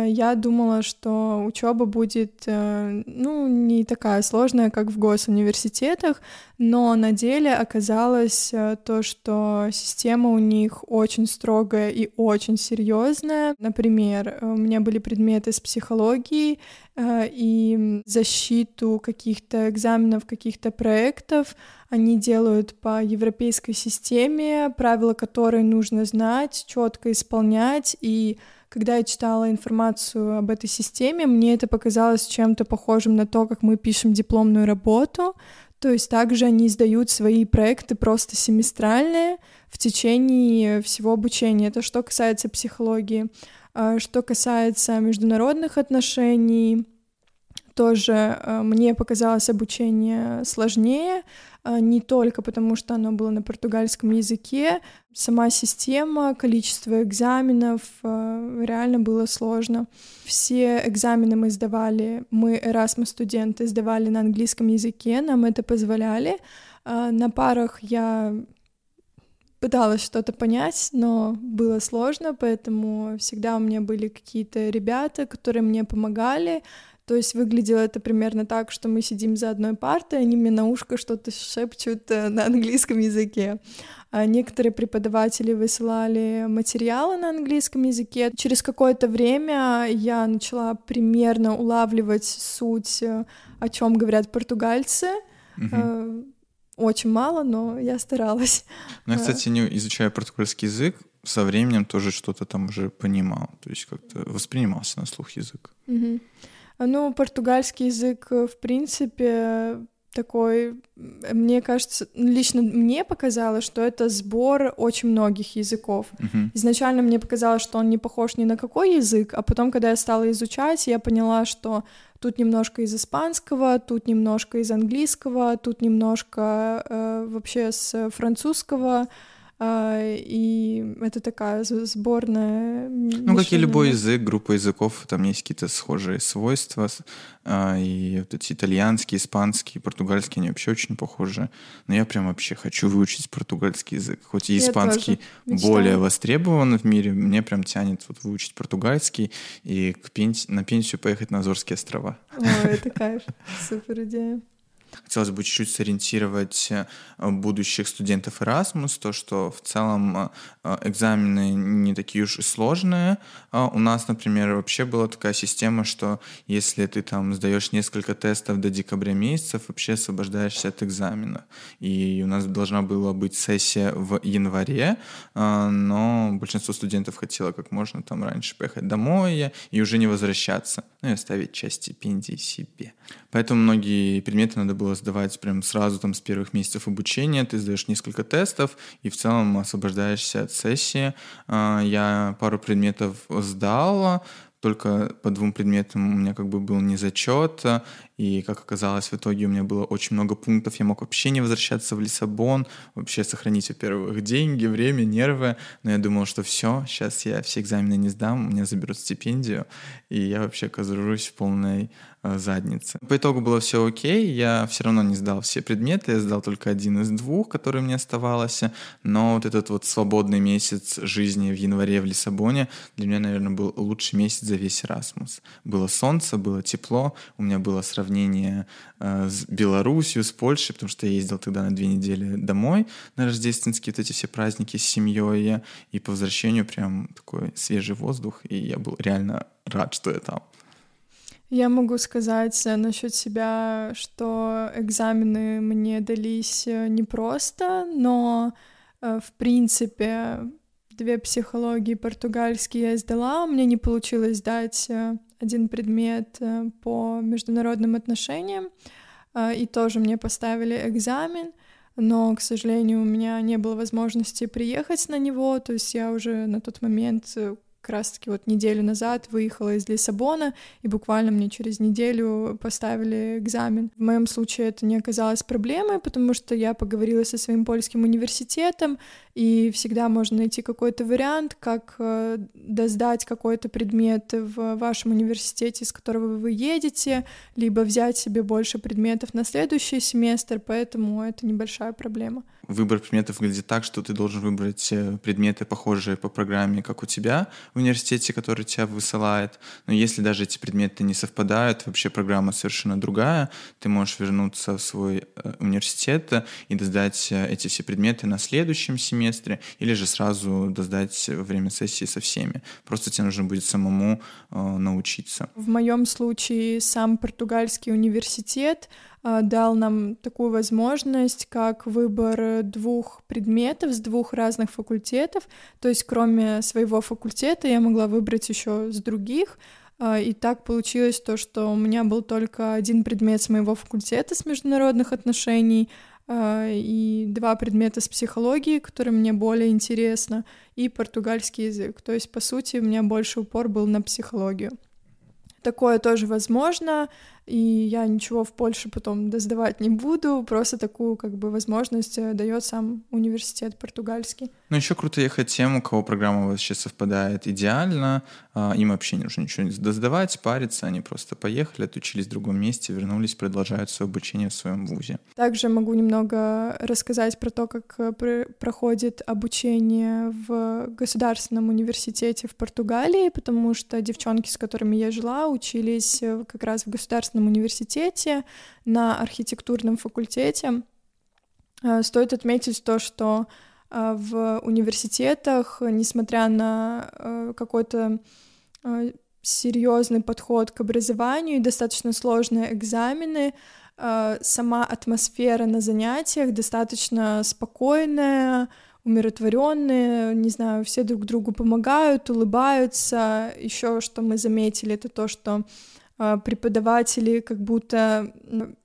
я думала, что учеба будет, э, ну, не такая сложная, как в госуниверситетах, но на деле оказалось то, что система у них очень строгая и очень серьезная. Например, у меня были предметы с психологией и защиту каких-то экзаменов, каких-то проектов они делают по европейской системе, правила которой нужно знать, четко исполнять. И когда я читала информацию об этой системе, мне это показалось чем-то похожим на то, как мы пишем дипломную работу. То есть также они издают свои проекты просто семестральные в течение всего обучения. Это что касается психологии. А что касается международных отношений, тоже э, мне показалось обучение сложнее, э, не только потому, что оно было на португальском языке, сама система, количество экзаменов э, реально было сложно. Все экзамены мы сдавали, мы Erasmus студенты сдавали на английском языке, нам это позволяли. На парах я пыталась что-то понять, но было сложно, поэтому всегда у меня были какие-то ребята, которые мне помогали, то есть выглядело это примерно так, что мы сидим за одной партой, они мне на ушко что-то шепчут э, на английском языке. А некоторые преподаватели высылали материалы на английском языке. Через какое-то время я начала примерно улавливать суть, э, о чем говорят португальцы. Угу. Очень мало, но я старалась. Ну, я, кстати, не изучая португальский язык, со временем тоже что-то там уже понимал, то есть как-то воспринимался на слух язык. Угу. Ну, португальский язык, э, в принципе, такой, мне кажется, лично мне показалось, что это сбор очень многих языков. Uh-huh. Изначально мне показалось, что он не похож ни на какой язык, а потом, когда я стала изучать, я поняла, что тут немножко из испанского, тут немножко из английского, тут немножко э, вообще с французского. А, и это такая сборная... Ну, как и любой язык, группа языков, там есть какие-то схожие свойства, а, и вот эти итальянский, испанский, португальский, они вообще очень похожи. Но я прям вообще хочу выучить португальский язык. Хоть и испанский более востребован в мире, мне прям тянет вот выучить португальский и к пенс... на пенсию поехать на Азорские острова. Ой, это кайф, супер идея. Хотелось бы чуть-чуть сориентировать э, будущих студентов Erasmus, то, что в целом э, экзамены не такие уж и сложные. А у нас, например, вообще была такая система, что если ты там сдаешь несколько тестов до декабря месяца, вообще освобождаешься от экзамена. И у нас должна была быть сессия в январе, но большинство студентов хотело как можно там раньше поехать домой и уже не возвращаться, ну и оставить часть стипендии себе. Поэтому многие предметы надо было сдавать прям сразу там с первых месяцев обучения. Ты сдаешь несколько тестов и в целом освобождаешься от сессии. А, я пару предметов сдал, только по двум предметам у меня как бы был не зачет, и, как оказалось, в итоге у меня было очень много пунктов. Я мог вообще не возвращаться в Лиссабон, вообще сохранить, во-первых, деньги, время, нервы. Но я думал, что все, сейчас я все экзамены не сдам, меня заберут стипендию, и я вообще окажусь в полной э, заднице. По итогу было все окей, я все равно не сдал все предметы, я сдал только один из двух, который мне оставалось, но вот этот вот свободный месяц жизни в январе в Лиссабоне для меня, наверное, был лучший месяц за весь Erasmus. Было солнце, было тепло, у меня было сравнение сравнение э, с Белоруссией, с Польшей, потому что я ездил тогда на две недели домой на рождественские вот эти все праздники с семьей, и по возвращению прям такой свежий воздух, и я был реально рад, что я там. Я могу сказать э, насчет себя, что экзамены мне дались э, непросто, но в принципе две психологии португальский я сдала, меня не получилось сдать один предмет э, по международным отношениям, э, и тоже мне поставили экзамен, но, к сожалению, у меня не было возможности приехать на него, то есть я уже на тот момент э, раз-таки вот неделю назад выехала из Лиссабона, и буквально мне через неделю поставили экзамен. В моем случае это не оказалось проблемой, потому что я поговорила со своим польским университетом, и всегда можно найти какой-то вариант, как э, досдать какой-то предмет в вашем университете, с которого вы едете, либо взять себе больше предметов на следующий семестр, поэтому это небольшая проблема. Выбор предметов выглядит так, что ты должен выбрать э, предметы, похожие по программе, как у тебя в университете, который тебя высылает. Но если даже эти предметы не совпадают, вообще программа совершенно другая, ты можешь вернуться в свой э, университет и досдать э, эти все предметы на следующем семестре, или же сразу досдать во время сессии со всеми. Просто тебе нужно будет самому научиться. В моем случае сам португальский университет дал нам такую возможность, как выбор двух предметов с двух разных факультетов. То есть, кроме своего факультета, я могла выбрать еще с других. А, и так получилось то, что у меня был только один предмет с моего факультета с международных отношений, а, и два предмета с психологии, которые мне более интересно, и португальский язык. То есть, по сути, у меня больше упор был на психологию. Такое тоже возможно и я ничего в Польше потом досдавать не буду, просто такую как бы возможность э, дает сам университет португальский. Ну еще круто ехать тем, у кого программа вообще совпадает идеально, а, им вообще не нужно ничего не досдавать, париться, они просто поехали, отучились в другом месте, вернулись, продолжают свое обучение в своем вузе. Также могу немного рассказать про то, как э, проходит обучение в государственном университете в Португалии, потому что девчонки, с которыми я жила, учились э, как раз в государственном государственном университете на архитектурном факультете. Э, стоит отметить то, что э, в университетах, несмотря на э, какой-то серьезный подход к образованию и достаточно сложные экзамены, сама атмосфера на занятиях достаточно спокойная, умиротворенные, не знаю, все друг другу помогают, улыбаются. Еще что мы заметили, это то, что преподаватели как будто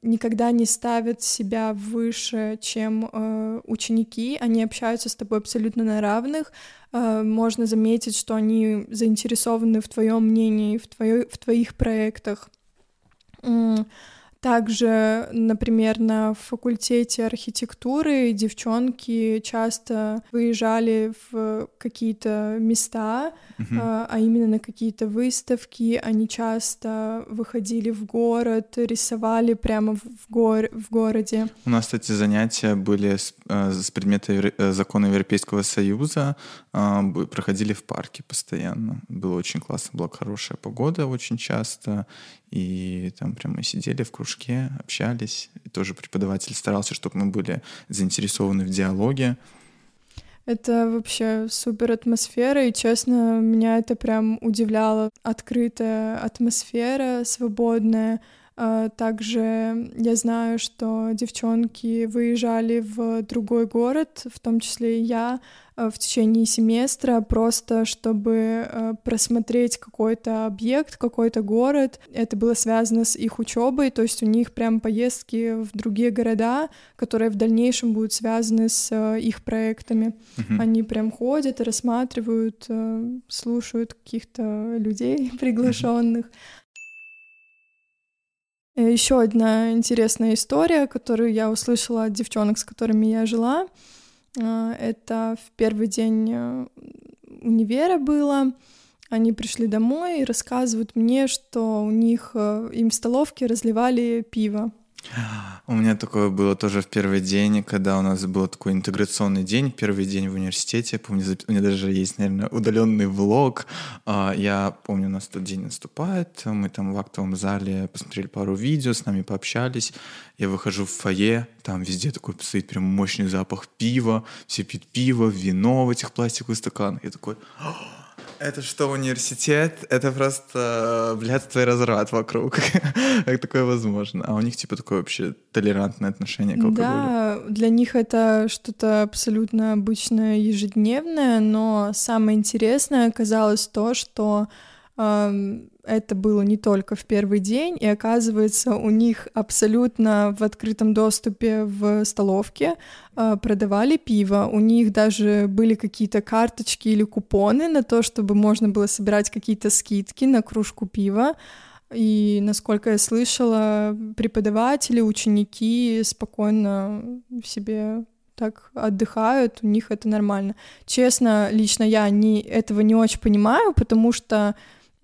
никогда не ставят себя выше, чем э, ученики, они общаются с тобой абсолютно на равных, э, можно заметить, что они заинтересованы в твоем мнении, в, твоё, в твоих проектах. Также, например, на факультете архитектуры девчонки часто выезжали в какие-то места, uh-huh. а именно на какие-то выставки. Они часто выходили в город, рисовали прямо в, гор- в городе. У нас, кстати, занятия были с, э, с предмета э, закона Европейского Союза, а, проходили в парке постоянно. Было очень классно, была хорошая погода очень часто, и там прямо сидели в кружке общались. И тоже преподаватель старался, чтобы мы были заинтересованы в диалоге. Это вообще супер атмосфера, и, честно, меня это прям удивляло. Открытая атмосфера, свободная, а, также я знаю, что девчонки выезжали в другой город, в том числе и я, в течение семестра, просто чтобы а, просмотреть какой-то объект, какой-то город. Это было связано с их учебой, то есть у них прям поездки в другие города, которые в дальнейшем будут связаны с их проектами. Uh-huh. Они прям ходят, рассматривают, слушают каких-то людей приглашенных. Э, Еще одна интересная история, которую я услышала от девчонок, с которыми я жила. Э, это в первый день э, универа было. Они пришли домой и рассказывают мне, что у них им в столовке разливали пиво. У меня такое было тоже в первый день, когда у нас был такой интеграционный день, первый день в университете. Помню, у меня даже есть, наверное, удаленный влог. А, я помню, у нас тот день наступает, мы там в актовом зале посмотрели пару видео, с нами пообщались. Я выхожу в фойе, там везде такой стоит прям мощный запах пива, все пьют пиво, вино в этих пластиковых стаканах. Я такой... Это что, университет? Это просто блядство и разврат вокруг. как такое возможно? А у них типа такое вообще толерантное отношение к алкоголю. Да, для них это что-то абсолютно обычное, ежедневное, но самое интересное оказалось то, что это было не только в первый день, и оказывается, у них абсолютно в открытом доступе в столовке э, продавали пиво. У них даже были какие-то карточки или купоны на то, чтобы можно было собирать какие-то скидки на кружку пива. И, насколько я слышала, преподаватели, ученики спокойно себе так отдыхают, у них это нормально. Честно, лично я не, этого не очень понимаю, потому что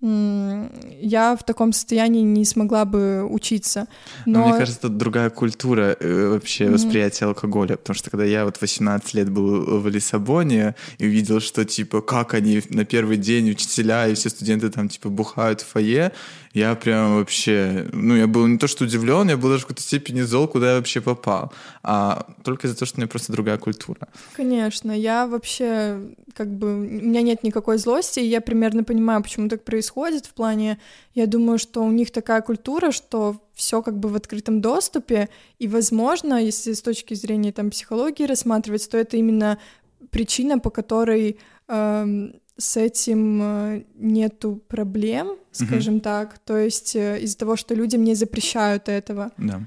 я в таком состоянии не смогла бы учиться. Но, Но мне кажется, это другая культура э, вообще восприятия mm-hmm. алкоголя, потому что когда я вот 18 лет был в Лиссабоне и увидел, что типа как они на первый день учителя и все студенты там типа бухают в фойе, я прям вообще, ну, я был не то что удивлен, я был даже в какой-то степени зол, куда я вообще попал. А только из-за того, что у меня просто другая культура. Конечно, я вообще, как бы, у меня нет никакой злости, и я примерно понимаю, почему так происходит. В плане, я думаю, что у них такая культура, что все как бы в открытом доступе, и, возможно, если с точки зрения там психологии рассматривать, то это именно причина, по которой эм, с этим э, нету проблем, скажем mm-hmm. так. То есть э, из-за того, что людям не запрещают этого. Да.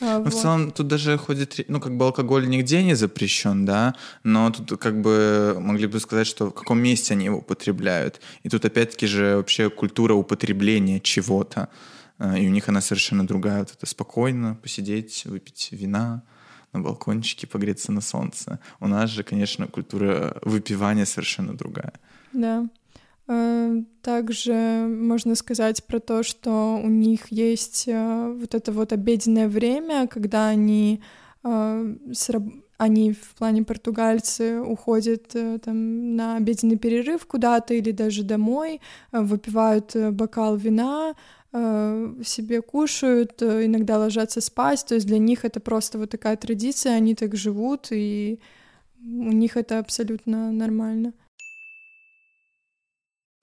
А, ну, вот. В целом тут даже ходит, ну как бы алкоголь нигде не запрещен, да, но тут как бы могли бы сказать, что в каком месте они его употребляют. И тут опять-таки же вообще культура употребления чего-то. Э, и у них она совершенно другая. Вот это спокойно посидеть, выпить вина, на балкончике погреться на солнце. У нас же, конечно, культура выпивания совершенно другая. Да. Э, также можно сказать про то, что у них есть э, вот это вот обеденное время, когда они, э, они в плане португальцы уходят там на обеденный перерыв куда-то или даже домой, выпивают бокал вина, себе кушают, иногда ложатся спать, то есть для них это просто вот такая традиция, они так живут, и у них это абсолютно нормально.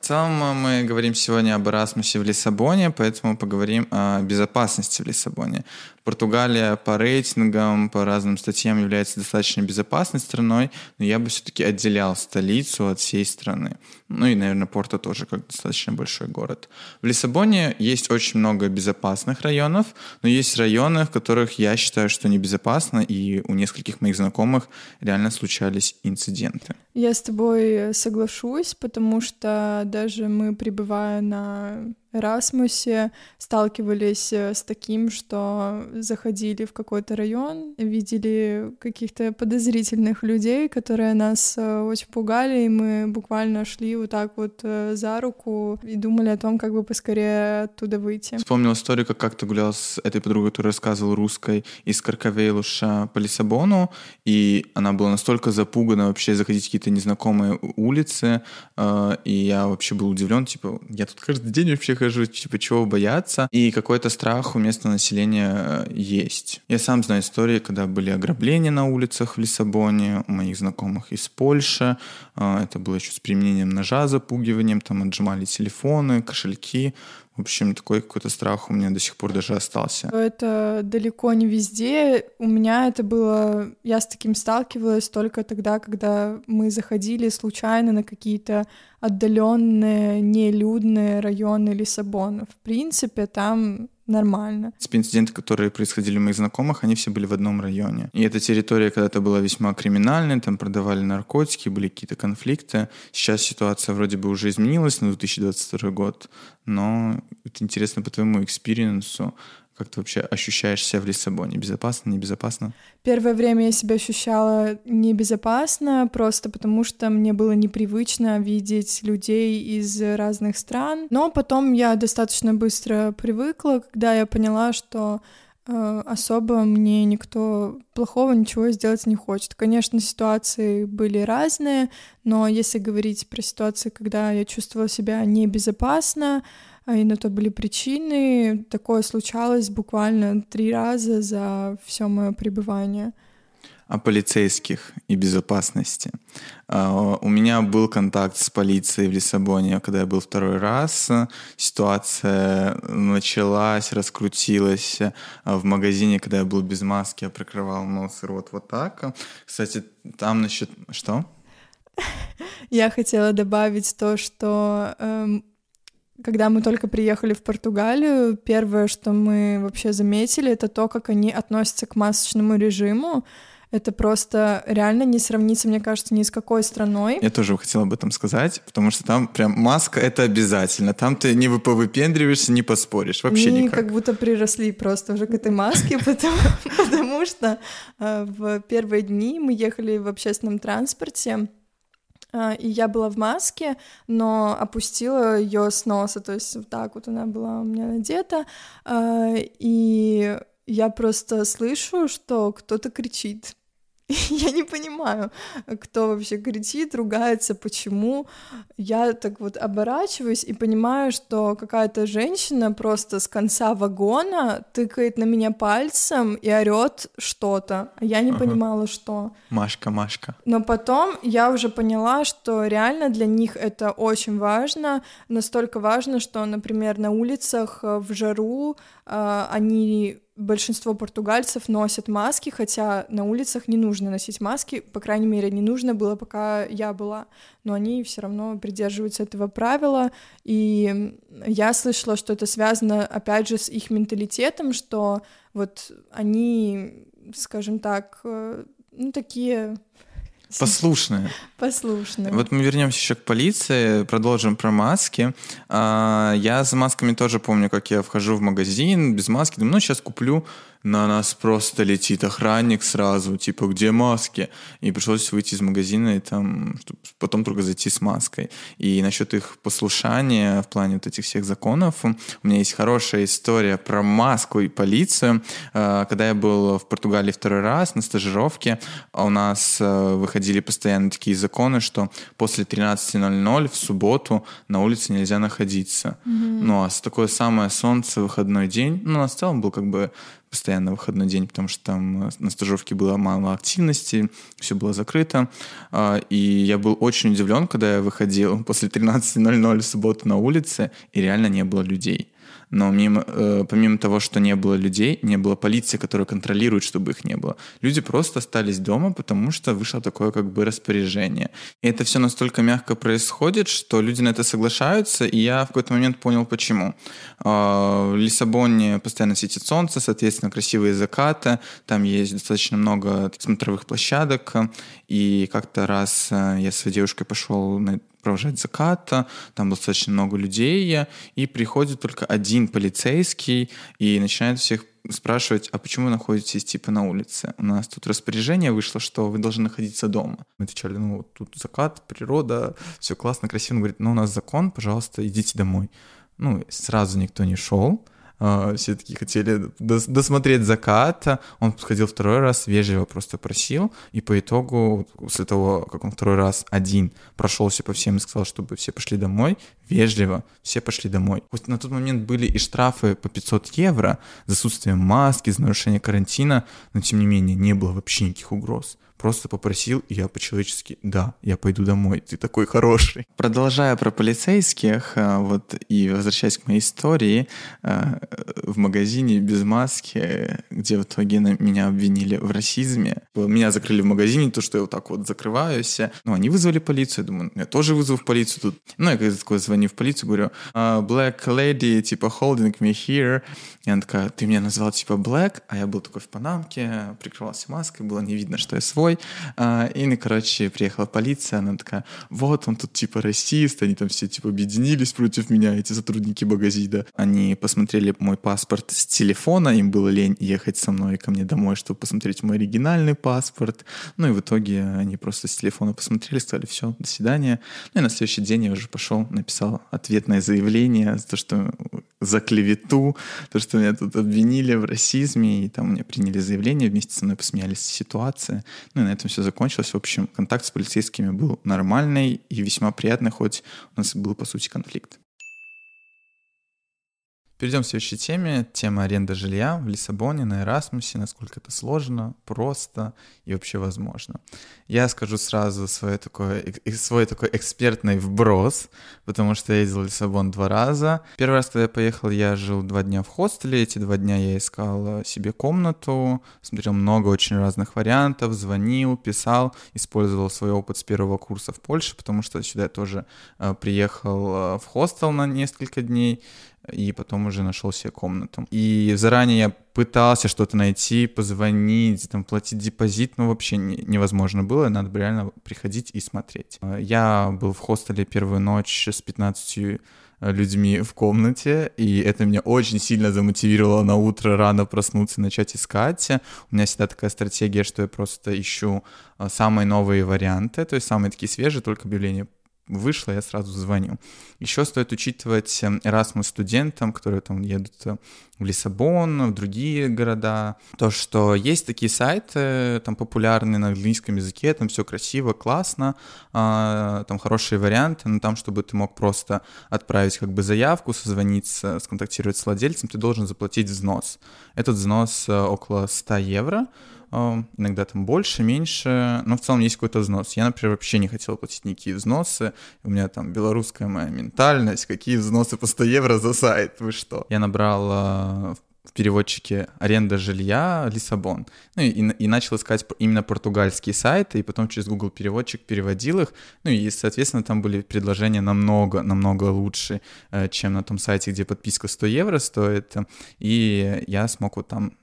В целом мы говорим сегодня об Эрасмусе в Лиссабоне, поэтому поговорим о безопасности в Лиссабоне. Португалия по рейтингам, по разным статьям является достаточно безопасной страной, но я бы все-таки отделял столицу от всей страны. Ну и, наверное, Порто тоже как достаточно большой город. В Лиссабоне есть очень много безопасных районов, но есть районы, в которых я считаю, что небезопасно, и у нескольких моих знакомых реально случались инциденты. Я с тобой соглашусь, потому что даже мы, пребывая на Эрасмусе сталкивались э, с таким, что заходили в какой-то район, видели каких-то подозрительных людей, которые нас э, очень пугали, и мы буквально шли вот так вот э, за руку и думали о том, как бы поскорее оттуда выйти. Вспомнил историю, как как-то гулял с этой подругой, которая рассказывала русской из Каркавейлуша по Лиссабону, и она была настолько запугана вообще заходить в какие-то незнакомые улицы, и я вообще был удивлен, типа, я тут каждый день вообще прихожу, типа, чего бояться, и какой-то страх у местного населения э, есть. Я сам знаю истории, когда были ограбления на улицах в Лиссабоне, у моих знакомых из Польши, э, это было еще с применением ножа, запугиванием, там отжимали телефоны, кошельки, в общем, такой какой-то страх у меня до сих пор даже остался. Это далеко не везде. У меня это было... Я с таким сталкивалась только тогда, когда мы заходили случайно на какие-то отдаленные, нелюдные районы Лиссабона. В принципе, там нормально. Инциденты, которые происходили у моих знакомых, они все были в одном районе. И эта территория когда-то была весьма криминальной, там продавали наркотики, были какие-то конфликты. Сейчас ситуация вроде бы уже изменилась на 2022 год, но это интересно по твоему experience у. Как ты вообще ощущаешь себя в Лиссабоне? Безопасно, небезопасно? Первое время я себя ощущала небезопасно, просто потому что мне было непривычно видеть людей из разных стран. Но потом я достаточно быстро привыкла, когда я поняла, что э, особо мне никто плохого ничего сделать не хочет. Конечно, ситуации были разные, но если говорить про ситуации, когда я чувствовала себя небезопасно, а, и на то были причины. Такое случалось буквально три раза за все мое пребывание. О полицейских и безопасности. А, у меня был контакт с полицией в Лиссабоне, когда я был второй раз. Ситуация началась, раскрутилась а, в магазине, когда я был без маски, я прикрывал нос и рот вот так. Кстати, там насчет... Что? Я хотела добавить то, что эм, когда мы только приехали в Португалию, первое, что мы вообще заметили, это то, как они относятся к масочному режиму. Это просто реально не сравнится, мне кажется, ни с какой страной. Я тоже хотела об этом сказать, потому что там прям маска — это обязательно. Там ты не повыпендриваешься, не поспоришь, вообще Они никак. как будто приросли просто уже к этой маске, потому, что э, в первые дни мы ехали в общественном транспорте, и я была в маске, но опустила ее с носа, то есть вот так вот она была у меня надета, а, и я просто слышу, что кто-то кричит. я не понимаю, кто вообще кричит, ругается, почему. Я так вот оборачиваюсь и понимаю, что какая-то женщина просто с конца вагона тыкает на меня пальцем и орет что-то. А я не ага. понимала, что. Машка, Машка. Но потом я уже поняла, что реально для них это очень важно. Настолько важно, что, например, на улицах э, в жару они большинство португальцев носят маски, хотя на улицах не нужно носить маски, по крайней мере, не нужно было, пока я была, но они все равно придерживаются этого правила, и я слышала, что это связано, опять же, с их менталитетом, что вот они, скажем так, э, ну, такие Послушные. Послушные. Вот мы вернемся еще к полиции, продолжим про маски. А, я за масками тоже помню, как я вхожу в магазин без маски, думаю, ну, сейчас куплю на нас просто летит охранник сразу, типа, где маски? И пришлось выйти из магазина и там, чтобы потом только зайти с маской. И насчет их послушания в плане вот этих всех законов, у меня есть хорошая история про маску и полицию. А, когда я был в Португалии второй раз на стажировке, у нас э, выходили постоянно такие законы, что после 13.00 в субботу на улице нельзя находиться. Mm-hmm. Ну, а такое самое солнце, выходной день, ну, у нас в целом был как бы постоянно выходной день, потому что там э, на стажировке было мало активности, все было закрыто. А, и я был очень удивлен, когда я выходил после 13.00 в субботу на улице, и реально не было людей но мимо, э, помимо того, что не было людей, не было полиции, которая контролирует, чтобы их не было. Люди просто остались дома, потому что вышло такое как бы распоряжение. И это все настолько мягко происходит, что люди на это соглашаются, и я в какой-то момент понял, почему. Э, в Лиссабоне постоянно светит солнце, соответственно, красивые закаты, там есть достаточно много смотровых площадок, и как-то раз э, я с своей девушкой пошел на провожать заката, там достаточно много людей, и приходит только один полицейский и начинает всех спрашивать, а почему вы находитесь типа на улице? У нас тут распоряжение вышло, что вы должны находиться дома. Мы отвечали, ну вот тут закат, природа, все классно, красиво. Он говорит, ну у нас закон, пожалуйста, идите домой. Ну, сразу никто не шел, все таки хотели дос досмотреть закат. Он подходил второй раз, вежливо просто просил, и по итогу, после того, как он второй раз один прошелся по всем и сказал, чтобы все пошли домой, вежливо все пошли домой. Хоть на тот момент были и штрафы по 500 евро за отсутствие маски, за нарушение карантина, но тем не менее не было вообще никаких угроз просто попросил, и я по-человечески, да, я пойду домой, ты такой хороший. Продолжая про полицейских, э, вот и возвращаясь к моей истории, э, в магазине без маски, где в итоге меня обвинили в расизме, меня закрыли в магазине, то, что я вот так вот закрываюсь, ну, они вызвали полицию, я думаю, я тоже вызову в полицию тут. Ну, я такой звоню в полицию, говорю, «А, black lady, типа, holding me here, и она такая, ты меня назвал, типа, black, а я был такой в панамке, прикрывался маской, было не видно, что я свой, собой. А, и, ну, короче, приехала полиция, она такая, вот, он тут типа расист, они там все типа объединились против меня, эти сотрудники Багазида. Они посмотрели мой паспорт с телефона, им было лень ехать со мной ко мне домой, чтобы посмотреть мой оригинальный паспорт. Ну и в итоге они просто с телефона посмотрели, сказали, все, до свидания. Ну и на следующий день я уже пошел, написал ответное заявление за то, что за клевету, то, что меня тут обвинили в расизме, и там мне приняли заявление, вместе со мной посмеялись с ситуации. Ну и на этом все закончилось. В общем, контакт с полицейскими был нормальный и весьма приятный, хоть у нас был, по сути, конфликт. Перейдем к следующей теме. Тема аренда жилья в Лиссабоне, на Эрасмусе, насколько это сложно, просто и вообще возможно. Я скажу сразу свой такой, свой такой экспертный вброс, потому что я ездил в Лиссабон два раза. Первый раз, когда я поехал, я жил два дня в хостеле. Эти два дня я искал себе комнату, смотрел много очень разных вариантов, звонил, писал, использовал свой опыт с первого курса в Польше, потому что сюда я тоже э, приехал э, в хостел на несколько дней и потом уже нашел себе комнату. И заранее я пытался что-то найти, позвонить, там, платить депозит, но вообще не, невозможно было, надо реально приходить и смотреть. Я был в хостеле первую ночь с 15 э, людьми в комнате, и это меня очень сильно замотивировало на утро рано проснуться и начать искать. У меня всегда такая стратегия, что я просто ищу э, самые новые варианты, то есть самые такие свежие, только объявления вышло, я сразу звоню. Еще стоит учитывать эм, Erasmus студентам, которые там едут э, в Лиссабон, в другие города, то, что есть такие сайты, там популярные на английском языке, там все красиво, классно, а, там хорошие варианты, но там, чтобы ты мог просто отправить как бы заявку, созвониться, сконтактировать с владельцем, ты должен заплатить взнос. Этот взнос э, около 100 евро, иногда там больше, меньше, но в целом есть какой-то взнос. Я, например, вообще не хотел платить никакие взносы, у меня там белорусская моя ментальность, какие взносы по 100 евро за сайт, вы что? Я набрал а, в переводчике аренда жилья Лиссабон. Ну и, и начал искать именно португальские сайты, и потом через Google переводчик переводил их. Ну и, соответственно, там были предложения намного, намного лучше, э, чем на том сайте, где подписка 100 евро стоит. И я смог вот там,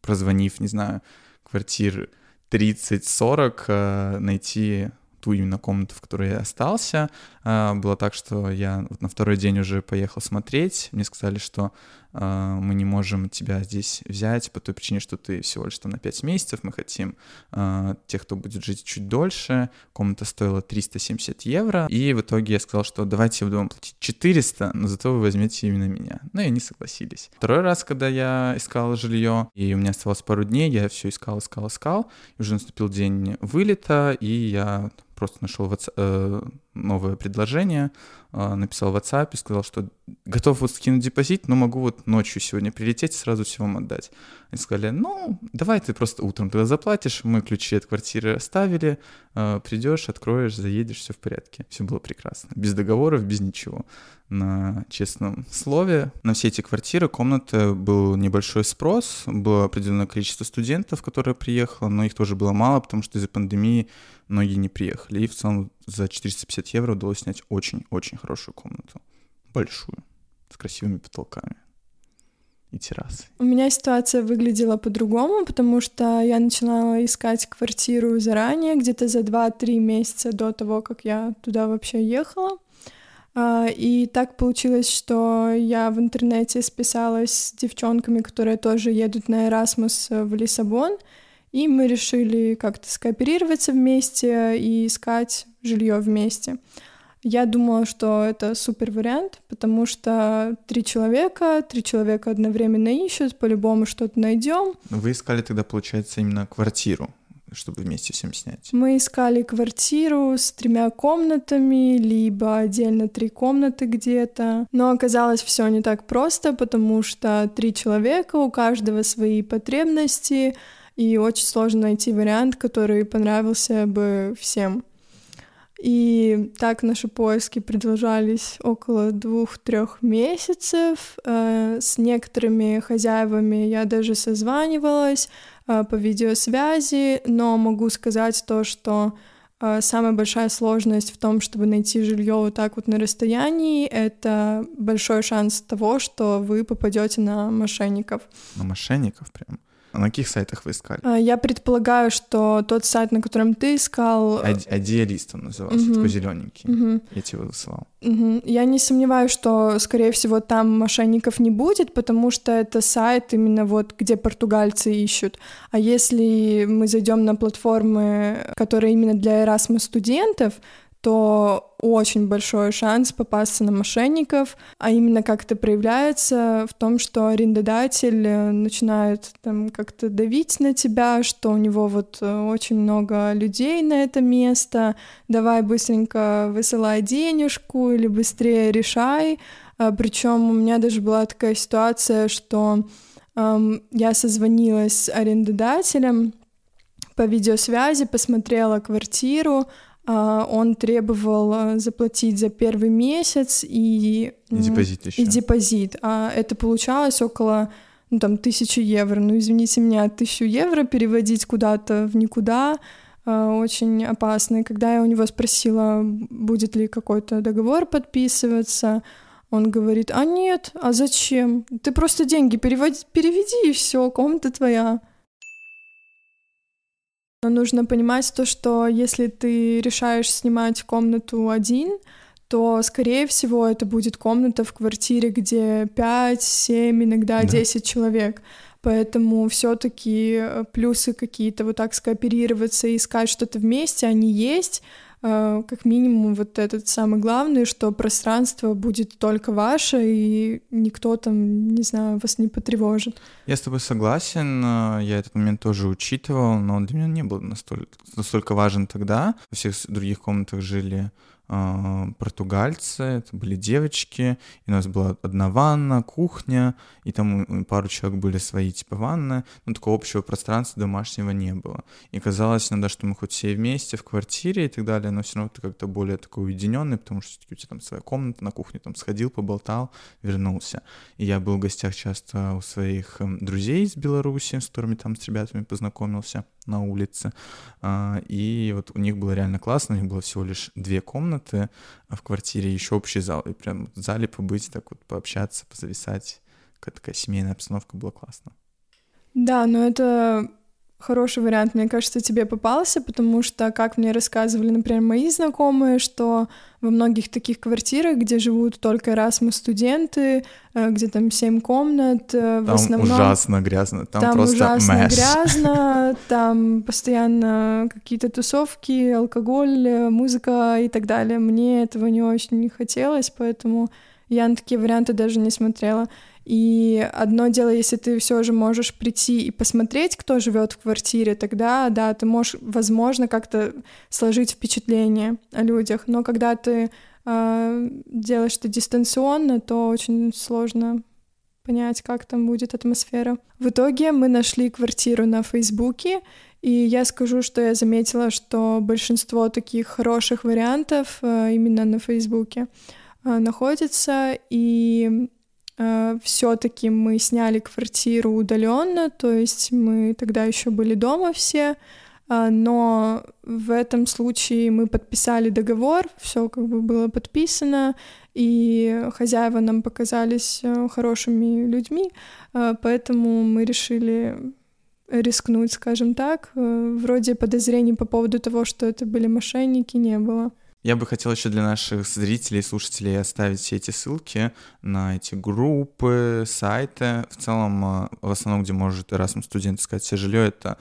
прозвонив, не знаю, квартир 30-40 э, найти ту именно комнату, в которой я остался. Э, было так, что я на второй день уже поехал смотреть. Мне сказали, что мы не можем тебя здесь взять по той причине, что ты всего лишь там на 5 месяцев, мы хотим uh, тех, кто будет жить чуть дольше, комната стоила 370 евро, и в итоге я сказал, что давайте я буду вам платить 400, но зато вы возьмете именно меня. Ну и они согласились. Второй раз, когда я искал жилье, и у меня оставалось пару дней, я все искал, искал, искал, и уже наступил день вылета, и я просто нашел э, новое предложение, э, написал в WhatsApp и сказал, что готов вот скинуть депозит, но могу вот ночью сегодня прилететь и сразу все вам отдать. Они сказали, ну, давай ты просто утром тогда заплатишь, мы ключи от квартиры оставили, э, придешь, откроешь, заедешь, все в порядке. Все было прекрасно. Без договоров, без ничего. На честном слове. На все эти квартиры, комнаты был небольшой спрос, было определенное количество студентов, которые приехало, но их тоже было мало, потому что из-за пандемии многие не приехали. И в целом за 450 евро удалось снять очень-очень хорошую комнату. Большую, с красивыми потолками и террасой. У меня ситуация выглядела по-другому, потому что я начинала искать квартиру заранее, где-то за 2-3 месяца до того, как я туда вообще ехала. А, и так получилось, что я в интернете списалась с девчонками, которые тоже едут на Erasmus в Лиссабон, и мы решили как-то скооперироваться вместе и искать жилье вместе. Я думала, что это супер вариант, потому что три человека, три человека одновременно ищут, по-любому что-то найдем. Вы искали тогда, получается, именно квартиру, чтобы вместе всем снять? Мы искали квартиру с тремя комнатами, либо отдельно три комнаты где-то. Но оказалось все не так просто, потому что три человека, у каждого свои потребности, и очень сложно найти вариант, который понравился бы всем. И так наши поиски продолжались около двух-трех месяцев. Э, с некоторыми хозяевами я даже созванивалась э, по видеосвязи, но могу сказать то, что э, самая большая сложность в том, чтобы найти жилье вот так вот на расстоянии, это большой шанс того, что вы попадете на мошенников. На мошенников прям? А на каких сайтах вы искали? А, я предполагаю, что тот сайт, на котором ты искал... Идеалист он назывался, угу. такой зелененький. Угу. Я тебе высылал. Угу. Я не сомневаюсь, что, скорее всего, там мошенников не будет, потому что это сайт именно вот, где португальцы ищут. А если мы зайдем на платформы, которые именно для Erasmus студентов, то очень большой шанс попасться на мошенников, а именно как это проявляется в том, что арендодатель э, начинает там как-то давить на тебя, что у него вот э, очень много людей на это место, давай быстренько высылай денежку или быстрее решай. А, Причем у меня даже была такая ситуация, что эм, я созвонилась с арендодателем по видеосвязи, посмотрела квартиру, он требовал а, заплатить за первый месяц и... И депозит еще. И депозит. А это получалось около, ну, там, тысячи евро. Ну, извините меня, тысячу евро переводить куда-то в никуда а, очень опасно. И когда я у него спросила, будет ли какой-то договор подписываться, он говорит, а нет, а зачем? Ты просто деньги переводи, переведи, и все, комната твоя. Но нужно понимать то, что если ты решаешь снимать комнату один, то, скорее всего, это будет комната в квартире, где 5, 7, иногда да. 10 человек. Поэтому все-таки э, плюсы какие-то вот так скооперироваться и искать что-то вместе, они есть. Э, как минимум вот этот самый главный, что пространство будет только ваше, и никто там, не знаю, вас не потревожит. Я с тобой согласен, э, я этот момент тоже учитывал, но он для меня не был настолько, настолько важен тогда. Во всех других комнатах жили португальцы, это были девочки, и у нас была одна ванна, кухня, и там пару человек были свои типа ванны, но такого общего пространства домашнего не было. И казалось иногда, что мы хоть все вместе в квартире и так далее, но все равно ты как-то более такой уединенный, потому что у тебя там своя комната на кухне, там сходил, поболтал, вернулся. И я был в гостях часто у своих эм, друзей из Беларуси, с которыми там с ребятами познакомился на улице. А, и вот у них было реально классно, у них было всего лишь две комнаты в квартире, еще общий зал. И прям в зале побыть, так вот пообщаться, позависать. Какая такая семейная обстановка была классно. Да, но это хороший вариант, мне кажется, тебе попался, потому что, как мне рассказывали, например, мои знакомые, что во многих таких квартирах, где живут только Erasmus студенты, э, где там семь комнат, э, в там основном... ужасно грязно, там, там просто ужасно mess. грязно, там постоянно какие-то тусовки, алкоголь, музыка и так далее. Мне этого не очень не хотелось, поэтому я на такие варианты даже не смотрела. И одно дело, если ты все же можешь прийти и посмотреть, кто живет в квартире, тогда, да, ты можешь, возможно, как-то сложить впечатление о людях. Но когда ты э, делаешь это дистанционно, то очень сложно понять, как там будет атмосфера. В итоге мы нашли квартиру на Фейсбуке, и я скажу, что я заметила, что большинство таких хороших вариантов э, именно на Фейсбуке э, находится, и все-таки мы сняли квартиру удаленно, то есть мы тогда еще были дома все, э, но в этом случае мы подписали договор, все как бы было подписано, и хозяева нам показались э, хорошими людьми, поэтому мы решили рискнуть, скажем так. Вроде подозрений по поводу того, что это были мошенники, не было. Я бы хотел еще для наших зрителей и слушателей оставить все эти ссылки на эти группы, сайты. В целом, э, в основном, где может Erasmus студент искать себе жилье, это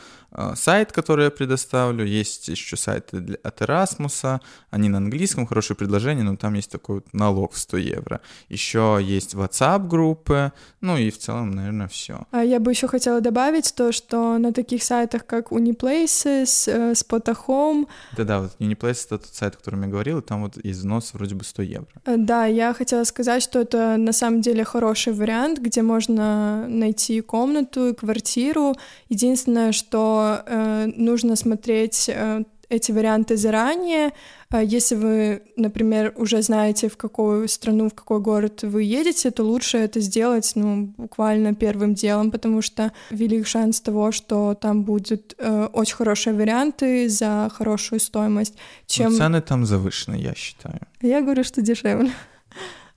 сайт, который я предоставлю. Есть еще сайты для, от Erasmus. Они на английском, хорошее предложение, но там есть такой вот налог в 100 евро. Еще есть WhatsApp-группы. Ну и в целом, наверное, все. А я бы еще хотела добавить то, что на таких сайтах, как Uniplaces, э, Spotahome... Да-да, вот Uniplaces — это тот сайт, о котором я говорил, и там вот взнос вроде бы 100 евро. Э, да, я хотела сказать, что это на самом деле хороший вариант, где можно найти комнату и квартиру. Единственное, что э, нужно смотреть э, эти варианты заранее. А если вы, например, уже знаете, в какую страну, в какой город вы едете, то лучше это сделать, ну, буквально первым делом, потому что велик шанс того, что там будут э, очень хорошие варианты за хорошую стоимость, чем... Но цены там завышены, я считаю. Я говорю, что дешевле.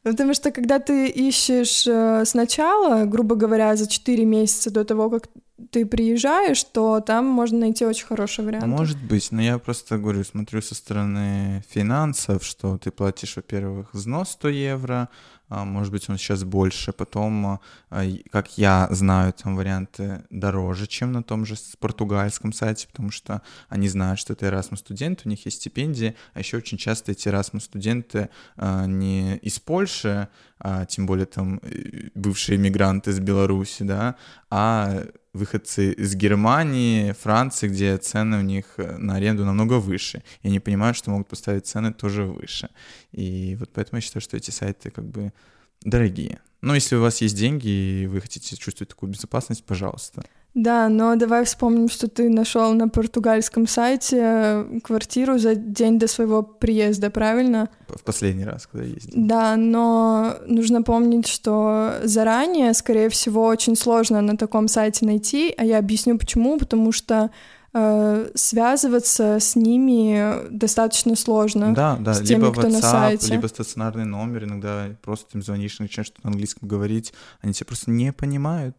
Потому что когда ты ищешь э, сначала, грубо говоря, за 4 месяца до того, как ты приезжаешь, то там можно найти очень хороший вариант. Может быть, но я просто говорю, смотрю со стороны финансов, что ты платишь, во-первых, взнос 100 евро, может быть, он сейчас больше. Потом, а, как я знаю, там варианты дороже, чем на том же португальском сайте, потому что они знают, что это Erasmus студент, у них есть стипендии, а еще очень часто эти Erasmus студенты а, не из Польши, а тем более там э, бывшие мигранты из Беларуси, да, а выходцы из Германии, Франции, где цены у них э, на аренду намного выше. И они понимают, что могут поставить цены тоже выше. И вот поэтому я считаю, что эти сайты как бы дорогие. Но если у вас есть деньги и вы хотите чувствовать такую безопасность, пожалуйста. Да, но давай вспомним, что ты нашел на португальском сайте э, квартиру за день до своего приезда, правильно? В последний раз, когда ездил. Да, но нужно помнить, что заранее, скорее всего, очень сложно на таком сайте найти, а я объясню почему, потому что э, связываться с ними достаточно сложно. Да, да, с теми, либо кто WhatsApp, на сайте. либо стационарный номер, иногда просто им звонишь, начинаешь что-то на английском говорить, они тебя просто не понимают.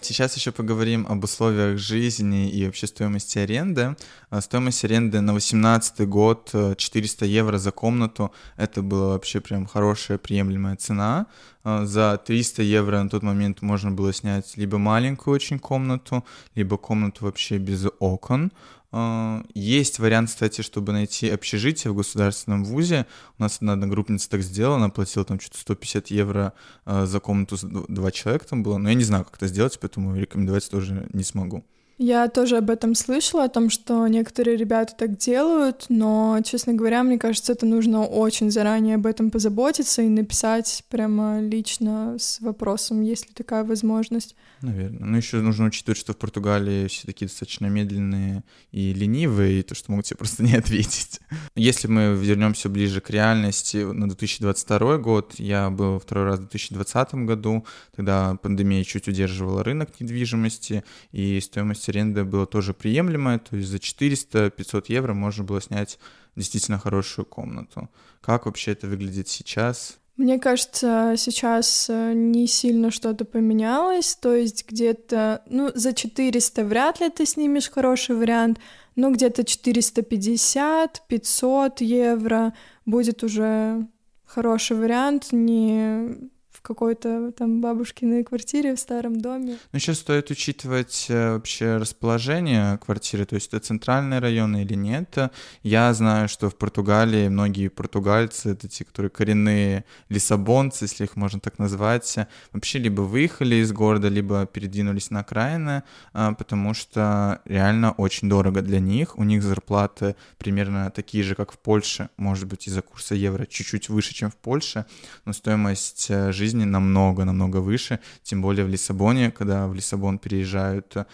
Сейчас еще поговорим об условиях жизни и вообще стоимости аренды. А, стоимость аренды на 2018 год 400 э, евро за комнату. Это была вообще прям хорошая приемлемая цена. А, за 300 евро на тот момент можно было снять либо маленькую очень комнату, либо комнату вообще без окон. А, есть вариант, кстати, чтобы найти общежитие в государственном вузе. У нас одна одногруппница так сделала, она платила там что-то 150 евро а, за комнату, два человека там было. Но я не знаю, как это сделать, поэтому рекомендовать тоже не смогу. Я тоже об этом слышала, о том, что некоторые ребята так делают, но, честно говоря, мне кажется, это нужно очень заранее об этом позаботиться и написать прямо лично с вопросом, есть ли такая возможность. Наверное. Ну, еще нужно учитывать, что в Португалии все такие достаточно медленные и ленивые, и то, что могут тебе просто не ответить. Если мы вернемся ближе к реальности, на 2022 год, я был второй раз в 2020 году, тогда пандемия чуть удерживала рынок недвижимости, и стоимость аренды была тоже приемлемая, то есть за 400-500 евро можно было снять действительно хорошую комнату. Как вообще это выглядит сейчас? Мне кажется, сейчас э, не сильно что-то поменялось, то есть где-то, ну, за 400 вряд ли ты снимешь хороший вариант, но где-то 450, 500 евро будет уже хороший вариант, не какой-то там бабушкиной квартире в старом доме. Ну, сейчас стоит учитывать э, вообще расположение квартиры, то есть это центральные районы или нет. Я знаю, что в Португалии многие португальцы, это те, которые коренные лиссабонцы, если их можно так назвать, вообще либо выехали из города, либо передвинулись на окраины, а, потому что реально очень дорого для них. У них зарплаты примерно такие же, как в Польше, может быть, из-за курса евро чуть-чуть выше, чем в Польше, но стоимость э, жизни жизни намного-намного выше, тем более в Лиссабоне, когда в Лиссабон переезжают э,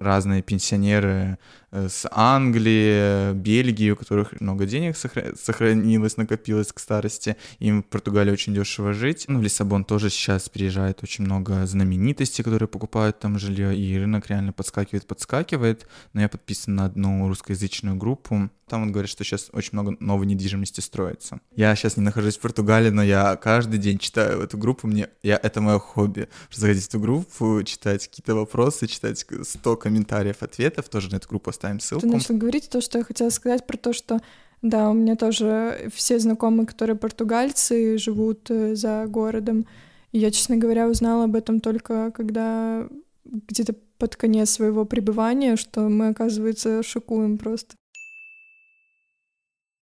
разные пенсионеры с Англии, Бельгии, у которых много денег сохранилось, накопилось к старости. Им в Португалии очень дешево жить. Ну, в Лиссабон тоже сейчас приезжает очень много знаменитостей, которые покупают там жилье, и рынок реально подскакивает, подскакивает. Но я подписан на одну русскоязычную группу. Там он говорит, что сейчас очень много новой недвижимости строится. Я сейчас не нахожусь в Португалии, но я каждый день читаю эту группу. Мне, я, это мое хобби. Заходить в эту группу, читать какие-то вопросы, читать 100 комментариев, ответов. Тоже на эту группу оставим ссылку. Ты начал говорить то, что я хотела сказать про то, что да, у меня тоже все знакомые, которые португальцы, живут э, за городом. И я, честно говоря, узнала об этом только когда где-то под конец своего пребывания, что мы, оказывается, шокуем просто.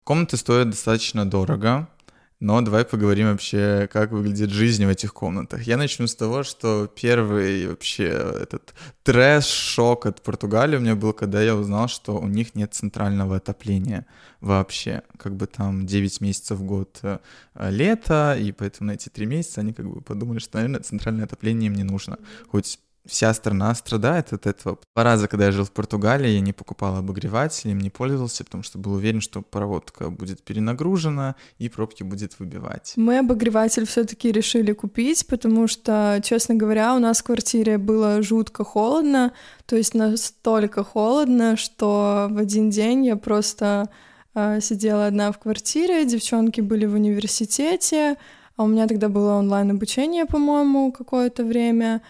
Комнаты стоят достаточно дорого, но давай поговорим вообще, как выглядит жизнь в этих комнатах. Я начну с того, что первый вообще этот трэш-шок от Португалии у меня был, когда я узнал, что у них нет центрального отопления вообще. Как бы там 9 месяцев в год э, лето, и поэтому на эти 3 месяца они как бы подумали, что, наверное, центральное отопление им не нужно. Хоть вся страна страдает от этого. Два раза, когда я жил в Португалии, я не покупал обогреватель, им не пользовался, потому что был уверен, что проводка будет перенагружена и пробки будет выбивать. Мы обогреватель все-таки решили купить, потому что, честно говоря, у нас в квартире было жутко холодно, то есть настолько холодно, что в один день я просто э, сидела одна в квартире, девчонки были в университете, а у меня тогда было онлайн-обучение, по-моему, какое-то время,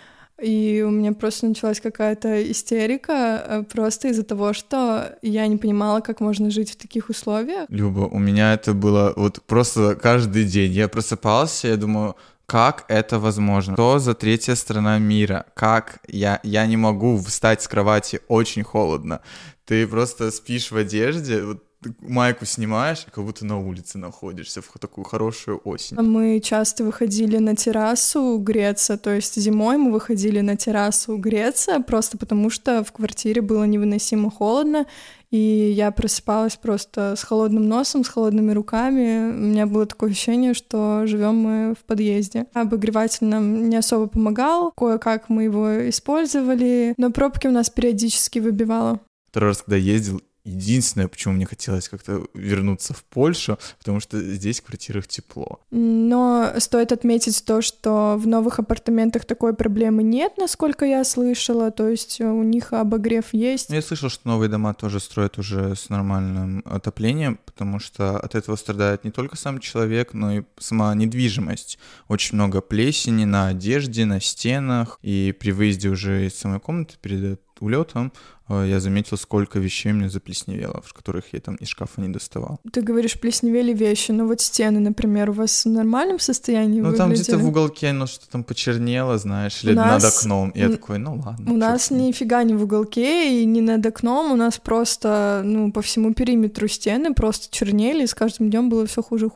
и у меня просто началась какая-то истерика э, просто из-за того, что я не понимала, как можно жить в таких условиях. Люба, у меня это было вот просто каждый день. Я просыпался, я думаю, как это возможно? Что за третья страна мира? Как я, я не могу встать с кровати, очень холодно. Ты просто спишь в одежде, вот майку снимаешь, как будто на улице находишься в такую хорошую осень. Мы часто выходили на террасу греться, то есть зимой мы выходили на террасу греться, просто потому что в квартире было невыносимо холодно, и я просыпалась просто с холодным носом, с холодными руками. У меня было такое ощущение, что живем мы в подъезде. Обогреватель нам не особо помогал, кое-как мы его использовали, но пробки у нас периодически выбивало. Второй раз, когда ездил, Единственное, почему мне хотелось как-то вернуться в Польшу, потому что здесь в квартирах тепло. Но стоит отметить то, что в новых апартаментах такой проблемы нет, насколько я слышала, то есть у них обогрев есть. Я слышал, что новые дома тоже строят уже с нормальным отоплением, потому что от этого страдает не только сам человек, но и сама недвижимость. Очень много плесени на одежде, на стенах, и при выезде уже из самой комнаты перед улетом я заметил, сколько вещей у меня заплесневело, в которых я там из шкафа не доставал. Ты говоришь, плесневели вещи, но вот стены, например, у вас в нормальном состоянии Ну, там где-то в уголке оно что-то там почернело, знаешь, или нас... над окном. И я такой, ну ладно. У нас нифига не в уголке и не над окном, у нас просто, ну, по всему периметру стены просто чернели, и с каждым днем было все хуже и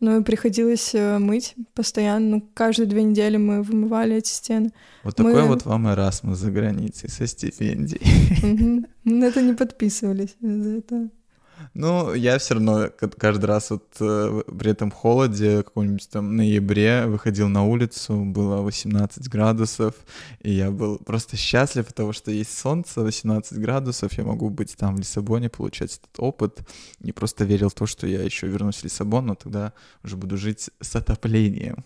и приходилось э, мыть постоянно. Ну, каждые две недели мы вымывали эти стены. Вот мы... такой вот вам Эрасмус за границей со стипендией. Мы на это не подписывались за это. Ну, я все равно каждый раз вот э, при этом холоде, каком-нибудь там ноябре, выходил на улицу, было 18 градусов, и я был просто счастлив от того, что есть солнце, 18 градусов, я могу быть там в Лиссабоне, получать этот опыт, и просто верил в то, что я еще вернусь в Лиссабон, но тогда уже буду жить с отоплением.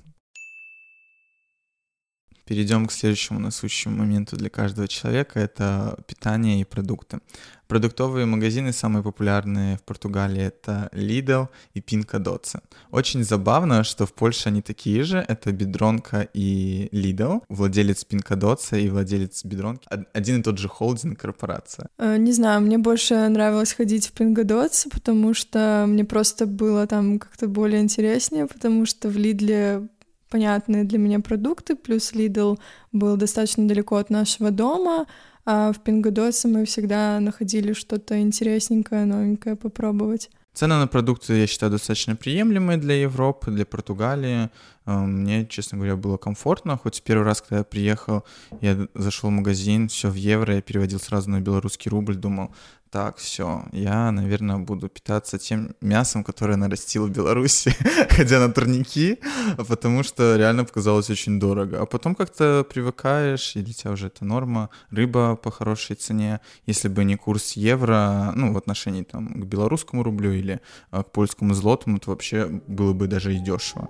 Перейдем к следующему насущему моменту для каждого человека. Это питание и продукты. Продуктовые магазины самые популярные в Португалии это Lidl и Pinka Doce. Очень забавно, что в Польше они такие же. Это Бедронка и Lidl. Владелец Pinka Doce и владелец Бедронки. Один и тот же холдинг, корпорация. Э, не знаю, мне больше нравилось ходить в Pinka Doce, потому что мне просто было там как-то более интереснее, потому что в Лидле понятные для меня продукты, плюс Lidl был достаточно далеко от нашего дома, а в Пингодосе мы всегда находили что-то интересненькое, новенькое попробовать. Цены на продукты, я считаю, достаточно приемлемые для Европы, для Португалии. Э, мне, честно говоря, было комфортно. Хоть первый раз, когда я приехал, я зашел в магазин, все в евро, я переводил сразу на белорусский рубль, думал, так, все, я, наверное, буду питаться тем мясом, которое нарастил в Беларуси, ходя на турники, потому что реально показалось очень дорого. А потом как-то привыкаешь, и для тебя уже это норма. Рыба по хорошей цене. Если бы не курс евро, ну, в отношении там к белорусскому рублю или а, к польскому злотому, то вообще было бы даже и дешево.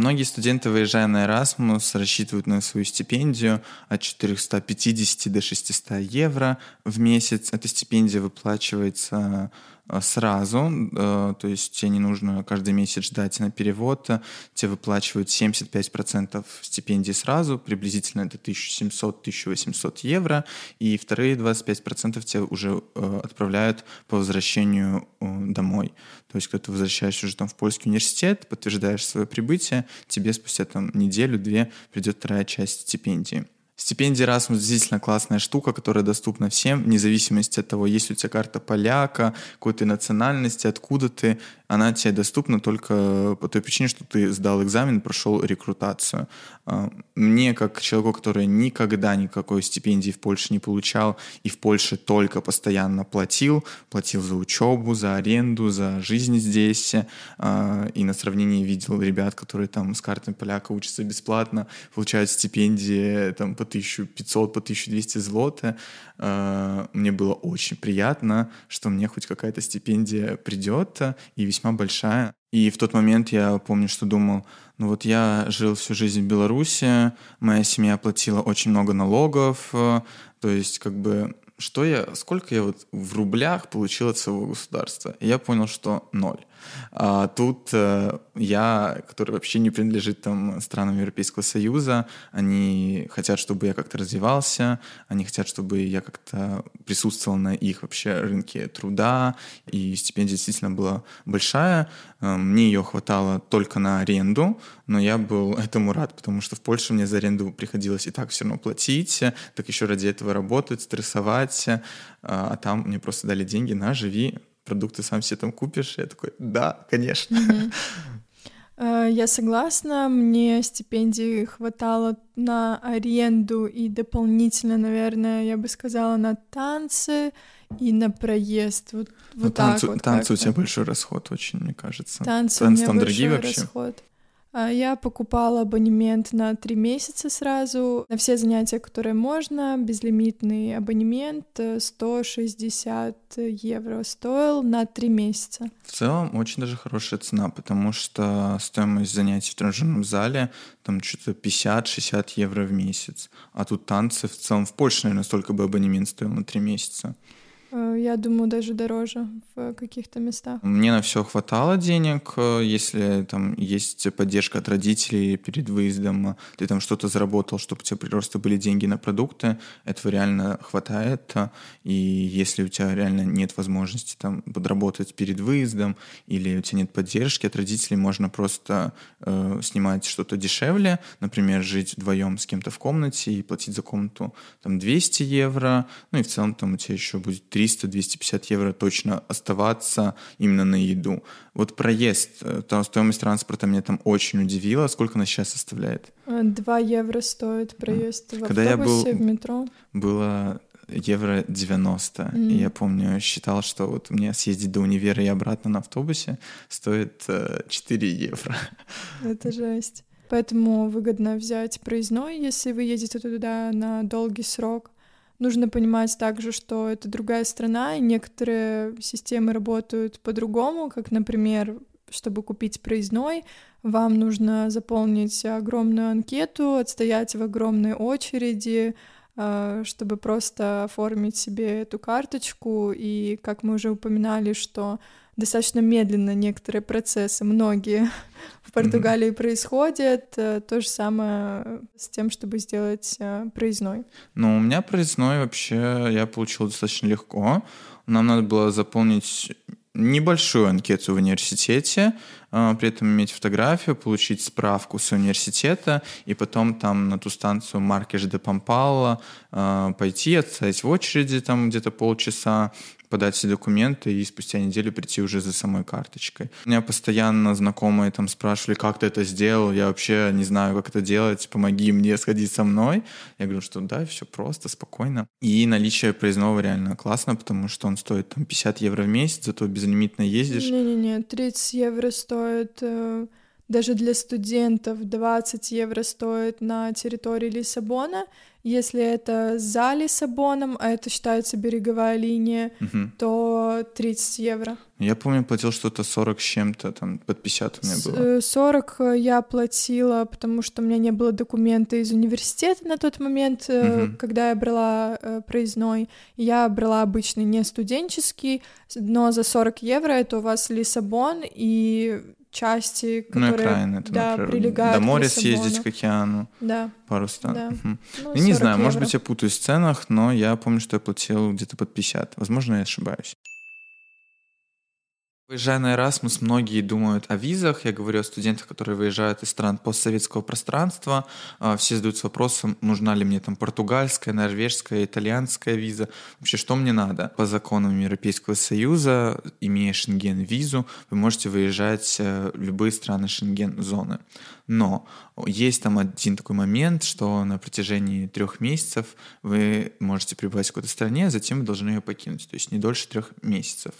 Многие студенты, выезжая на Erasmus, рассчитывают на свою стипендию от 450 до 600 евро в месяц. Эта стипендия выплачивается сразу, э, то есть тебе не нужно каждый месяц ждать на перевод, тебе выплачивают 75% стипендии сразу, приблизительно это 1700-1800 евро, и вторые 25% тебе уже э, отправляют по возвращению домой. То есть, когда ты возвращаешься уже там в польский университет, подтверждаешь свое прибытие, тебе спустя там неделю-две придет вторая часть стипендии. Стипендия Erasmus действительно классная штука, которая доступна всем, вне зависимости от того, есть у тебя карта поляка, какой ты национальности, откуда ты она тебе доступна только по той причине, что ты сдал экзамен, прошел рекрутацию. А, мне, как человеку, который никогда никакой стипендии в Польше не получал и в Польше только постоянно платил, платил за учебу, за аренду, за жизнь здесь, а, и на сравнении видел ребят, которые там с картой поляка учатся бесплатно, получают стипендии там по 1500, по 1200 злоты, а, мне было очень приятно, что мне хоть какая-то стипендия придет, и весьма большая. И в тот момент я помню, что думал, ну вот я жил всю жизнь в Беларуси, моя семья платила очень много налогов, то есть как бы что я, сколько я вот в рублях получил от своего государства? И я понял, что ноль. А тут э, я, который вообще не принадлежит там странам Европейского Союза, они хотят, чтобы я как-то развивался, они хотят, чтобы я как-то присутствовал на их вообще рынке труда, и стипендия действительно была большая. Э, мне ее хватало только на аренду, но я был этому рад, потому что в Польше мне за аренду приходилось и так все равно платить, так еще ради этого работать, стрессовать, э, а там мне просто дали деньги на живи, продукты сам себе там купишь? Я такой, да, конечно. Э, я согласна, мне стипендии хватало на аренду и дополнительно, наверное, я бы сказала, на танцы и на проезд. Вот, ну, вот танцы, так вот танцы у тебя большой расход очень, мне кажется. Танцы, танцы у меня там большой дорогие вообще. расход. А, я покупала абонемент на три месяца сразу, на все занятия, которые можно, безлимитный абонемент 160 э, евро стоил на три месяца. В целом очень даже хорошая цена, потому что стоимость занятий в тренажерном зале там что-то 50-60 евро в месяц, а тут танцы в целом в Польше, наверное, столько бы абонемент стоил на три месяца. Э, я думаю, даже дороже в каких-то местах. Мне на все хватало денег, э, если там есть поддержка от родителей перед выездом, ты там что-то заработал, чтобы у тебя просто были деньги на продукты, этого реально хватает. И если у тебя реально нет возможности там подработать перед выездом или у тебя нет поддержки от родителей, можно просто э, снимать что-то дешевле, например, жить вдвоем с кем-то в комнате и платить за комнату там 200 евро, ну и в целом там у тебя еще будет 3 300-250 евро точно оставаться именно на еду. Вот проезд, э, там стоимость транспорта меня там очень удивила. Сколько она сейчас составляет? 2 евро стоит проезд в Когда автобусе, я был, в метро. Было евро 90. Mm. И я помню, считал, что вот мне съездить до универа и обратно на автобусе стоит 4 э, евро. Это жесть. Поэтому выгодно взять проездной, если вы едете туда на долгий срок. Нужно понимать также, что это другая страна, и некоторые системы работают по-другому, как, например, чтобы купить проездной, вам нужно заполнить огромную анкету, отстоять в огромной очереди, а, чтобы просто оформить себе эту карточку. И, как мы уже упоминали, что достаточно медленно некоторые процессы, многие в Португалии mm-hmm. происходят. Э, то же самое с тем, чтобы сделать э, проездной. Ну, у меня проездной вообще я получил достаточно легко. Нам надо было заполнить небольшую анкету в университете, э, при этом иметь фотографию, получить справку с университета и потом там на ту станцию Маркеш де Пампалла пойти, отстоять в очереди там где-то полчаса, подать все документы и спустя неделю прийти уже за самой карточкой. Меня постоянно знакомые там спрашивали, как ты это сделал, я вообще не знаю, как это делать, помоги мне сходить со мной. Я говорю, что да, все просто, спокойно. И наличие проездного реально классно, потому что он стоит там 50 евро в месяц, зато безлимитно ездишь. Не-не-не, 30 евро стоит э, даже для студентов 20 евро стоит на территории Лиссабона. Если это за Лиссабоном, а это считается береговая линия, угу. то 30 евро. Я помню, платил что-то 40 с чем-то, там под 50 у меня было. 40 э, я платила, потому что у меня не было документа из университета на тот момент, угу. когда я брала э, проездной. Я брала обычный, не студенческий, но за 40 евро это у вас Лиссабон и части, которые ну, окраины, это, да, например, прилегают до моря съездить к океану. Да. Пару стран. Да. Угу. Ну, не знаю, евро. может быть, я путаюсь в ценах, но я помню, что я платил где-то под 50. Возможно, я ошибаюсь. Выезжая на Erasmus, многие думают о визах. Я говорю о студентах, которые выезжают из стран постсоветского пространства. А, все задаются вопросом, нужна ли мне там португальская, норвежская, итальянская виза. Вообще, что мне надо? По законам Европейского Союза, имея шенген-визу, вы можете выезжать э, в любые страны шенген-зоны. Но есть там один такой момент, что на протяжении трех месяцев вы можете пребывать в какой-то стране, а затем вы должны ее покинуть, то есть не дольше трех месяцев.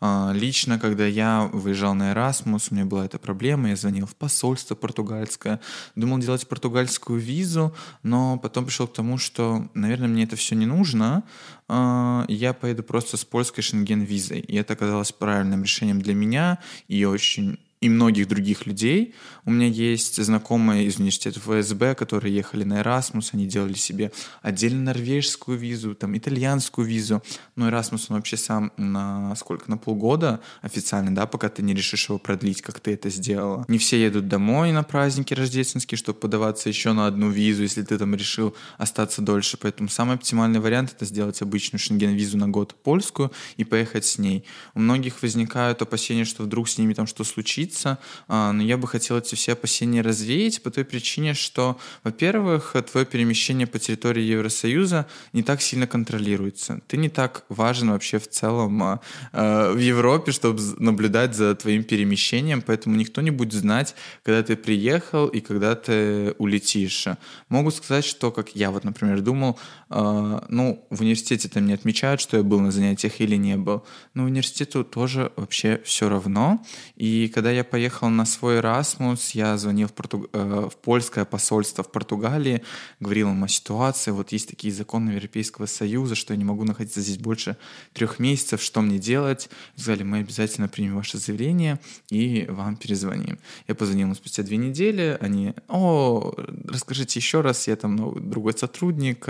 А, лично, когда я выезжал на Erasmus, у меня была эта проблема, я звонил в посольство португальское, думал делать португальскую визу, но потом пришел к тому, что, наверное, мне это все не нужно, а, я поеду просто с польской шенген-визой. И это оказалось правильным решением для меня и очень и многих других людей. У меня есть знакомые из университета ФСБ, которые ехали на Erasmus, они делали себе отдельно норвежскую визу, там итальянскую визу. Но Erasmus, он вообще сам на сколько? На полгода официально, да, пока ты не решишь его продлить, как ты это сделала. Не все едут домой на праздники рождественские, чтобы подаваться еще на одну визу, если ты там решил остаться дольше. Поэтому самый оптимальный вариант — это сделать обычную шенген-визу на год польскую и поехать с ней. У многих возникают опасения, что вдруг с ними там что случится, случится, а, но я бы хотел эти все опасения развеять по той причине, что, во-первых, твое перемещение по территории Евросоюза не так сильно контролируется. Ты не так важен вообще в целом а, а, в Европе, чтобы наблюдать за твоим перемещением, поэтому никто не будет знать, когда ты приехал и когда ты улетишь. Могу сказать, что, как я вот, например, думал, ну, в университете там не отмечают, что я был на занятиях или не был, но университету тоже вообще все равно. И когда я я поехал на свой Erasmus, я звонил в, Португ... Э, в польское посольство в Португалии, говорил им о ситуации, вот есть такие законы Европейского Союза, что я не могу находиться здесь больше трех месяцев, что мне делать? Сказали, мы обязательно примем ваше заявление и вам перезвоним. Я позвонил им спустя две недели, они, о, расскажите еще раз, я там новый, другой сотрудник,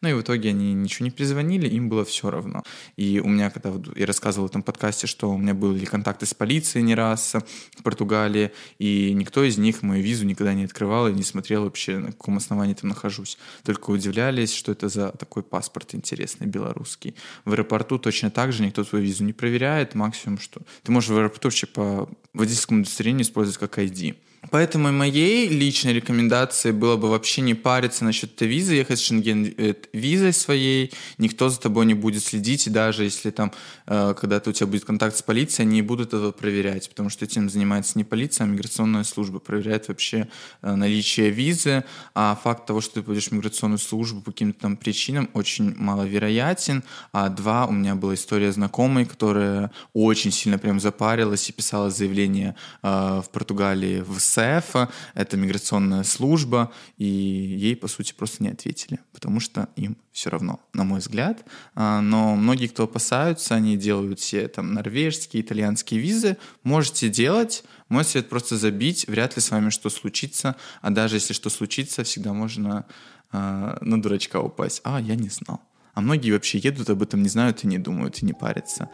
ну и в итоге они ничего не перезвонили, им было все равно. И у меня, когда я рассказывал в этом подкасте, что у меня были контакты с полицией не раз, Португалии, и никто из них мою визу никогда не открывал и не смотрел вообще, на каком основании там нахожусь. Только удивлялись, что это за такой паспорт интересный, белорусский. В аэропорту точно так же никто твою визу не проверяет, максимум, что ты можешь в аэропорту вообще по водительскому удостоверению использовать как ID. Поэтому моей личной рекомендацией было бы вообще не париться насчет этой визы, ехать с шенген э, своей, никто за тобой не будет следить, и даже если там, э, когда-то у тебя будет контакт с полицией, они не будут этого проверять, потому что этим занимается не полиция, а миграционная служба, проверяет вообще э, наличие визы, а факт того, что ты пойдешь в миграционную службу по каким-то там причинам, очень маловероятен, а два, у меня была история знакомой, которая очень сильно прям запарилась и писала заявление в Португалии в СЭФ, это миграционная служба, и ей, по сути, просто не ответили, потому что им все равно, на мой взгляд. А, но многие, кто опасаются, они делают все там норвежские, итальянские визы. Можете делать, мой совет просто забить, вряд ли с вами что случится, а даже если что случится, всегда можно э, на дурачка упасть. А, я не знал. А многие вообще едут, об этом не знают и не думают, и не парятся.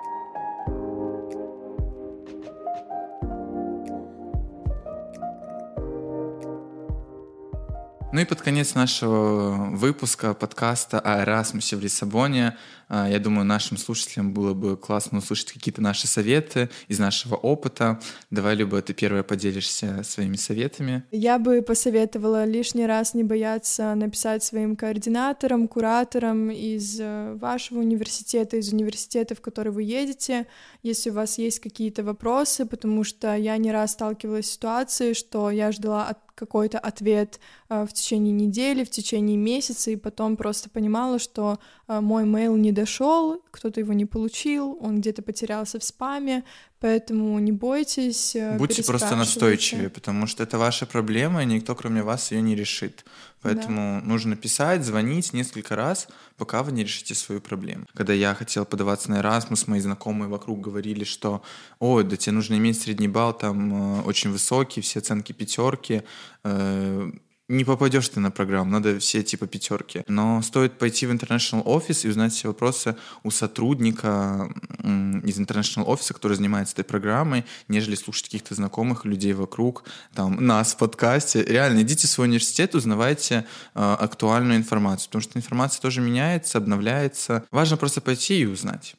Ну и под конец нашего выпуска подкаста о Эрасмусе в Лиссабоне я думаю, нашим слушателям было бы классно услышать какие-то наши советы из нашего опыта. Давай, Люба, ты первая поделишься своими советами. Я бы посоветовала лишний раз не бояться написать своим координаторам, кураторам из э, вашего университета, из университета, в который вы едете, если у вас есть какие-то вопросы, потому что я не раз сталкивалась с ситуацией, что я ждала от какой-то ответ э, в течение недели, в течение месяца, и потом просто понимала, что а, мой mail не дошел, кто-то его не получил, он где-то потерялся в спаме, поэтому не бойтесь. Э, Будьте просто настойчивее, потому что это ваша проблема, и никто кроме вас ее не решит. Поэтому да. нужно писать, звонить несколько раз, пока вы не решите свою проблему. Когда я хотел подаваться на Erasmus, мои знакомые вокруг говорили, что «Ой, да тебе нужно иметь средний балл там э, очень высокий, все оценки пятерки, э, не попадешь ты на программу, надо все типа пятерки. Но стоит пойти в International Office и узнать все вопросы у сотрудника из International Office, который занимается этой программой, нежели слушать каких-то знакомых людей вокруг, там, нас в подкасте. Реально, идите в свой университет, узнавайте э, актуальную информацию, потому что информация тоже меняется, обновляется. Важно просто пойти и узнать.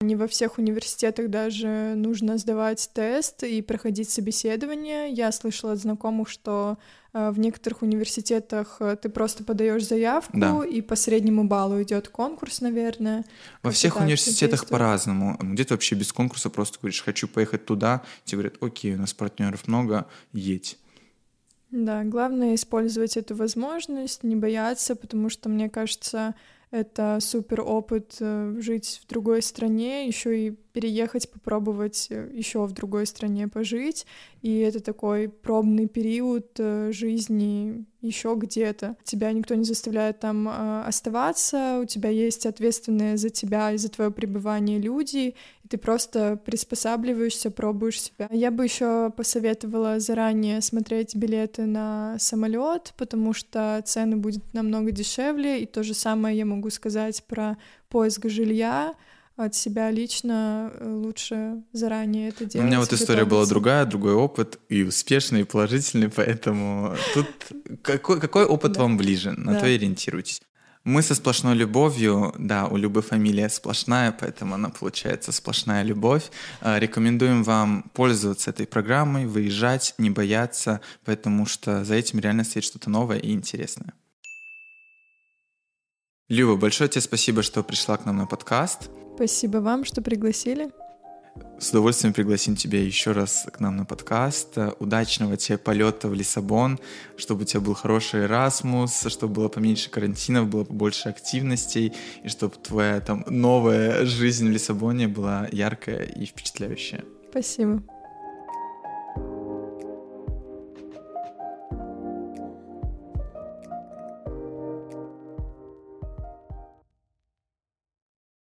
Не во всех университетах даже нужно сдавать тест и проходить собеседование. Я слышала от знакомых, что в некоторых университетах э, ты просто подаешь заявку, да. и по среднему баллу идет конкурс, наверное. Во всех университетах по-разному. Где-то вообще без конкурса просто говоришь, хочу поехать туда, тебе говорят, окей, у нас партнеров много, едь. Да, главное использовать эту возможность, не бояться, потому что, мне кажется, это супер опыт э, жить в другой стране, еще и переехать, попробовать э, еще в другой стране пожить. И это такой пробный период э, жизни еще где-то. Тебя никто не заставляет там оставаться, у тебя есть ответственные за тебя и за твое пребывание люди, и ты просто приспосабливаешься, пробуешь себя. Я бы еще посоветовала заранее смотреть билеты на самолет, потому что цены будут намного дешевле, и то же самое я могу сказать про поиск жилья от себя лично э, лучше заранее это делать. У меня вот история была другая, другой опыт, и успешный, и положительный, поэтому тут какой, какой опыт да. вам ближе, на да. то и ориентируйтесь. Мы со сплошной любовью, да, у Любы фамилия сплошная, поэтому она получается сплошная любовь. Э, рекомендуем вам пользоваться этой программой, выезжать, не бояться, потому что за этим реально стоит что-то новое и интересное. Люба, большое тебе спасибо, что пришла к нам на подкаст. Спасибо вам, что пригласили. С удовольствием пригласим тебя еще раз к нам на подкаст. Удачного тебе полета в Лиссабон, чтобы у тебя был хороший Erasmus, чтобы было поменьше карантинов, было побольше активностей, и чтобы твоя там новая жизнь в Лиссабоне была яркая и впечатляющая. Спасибо.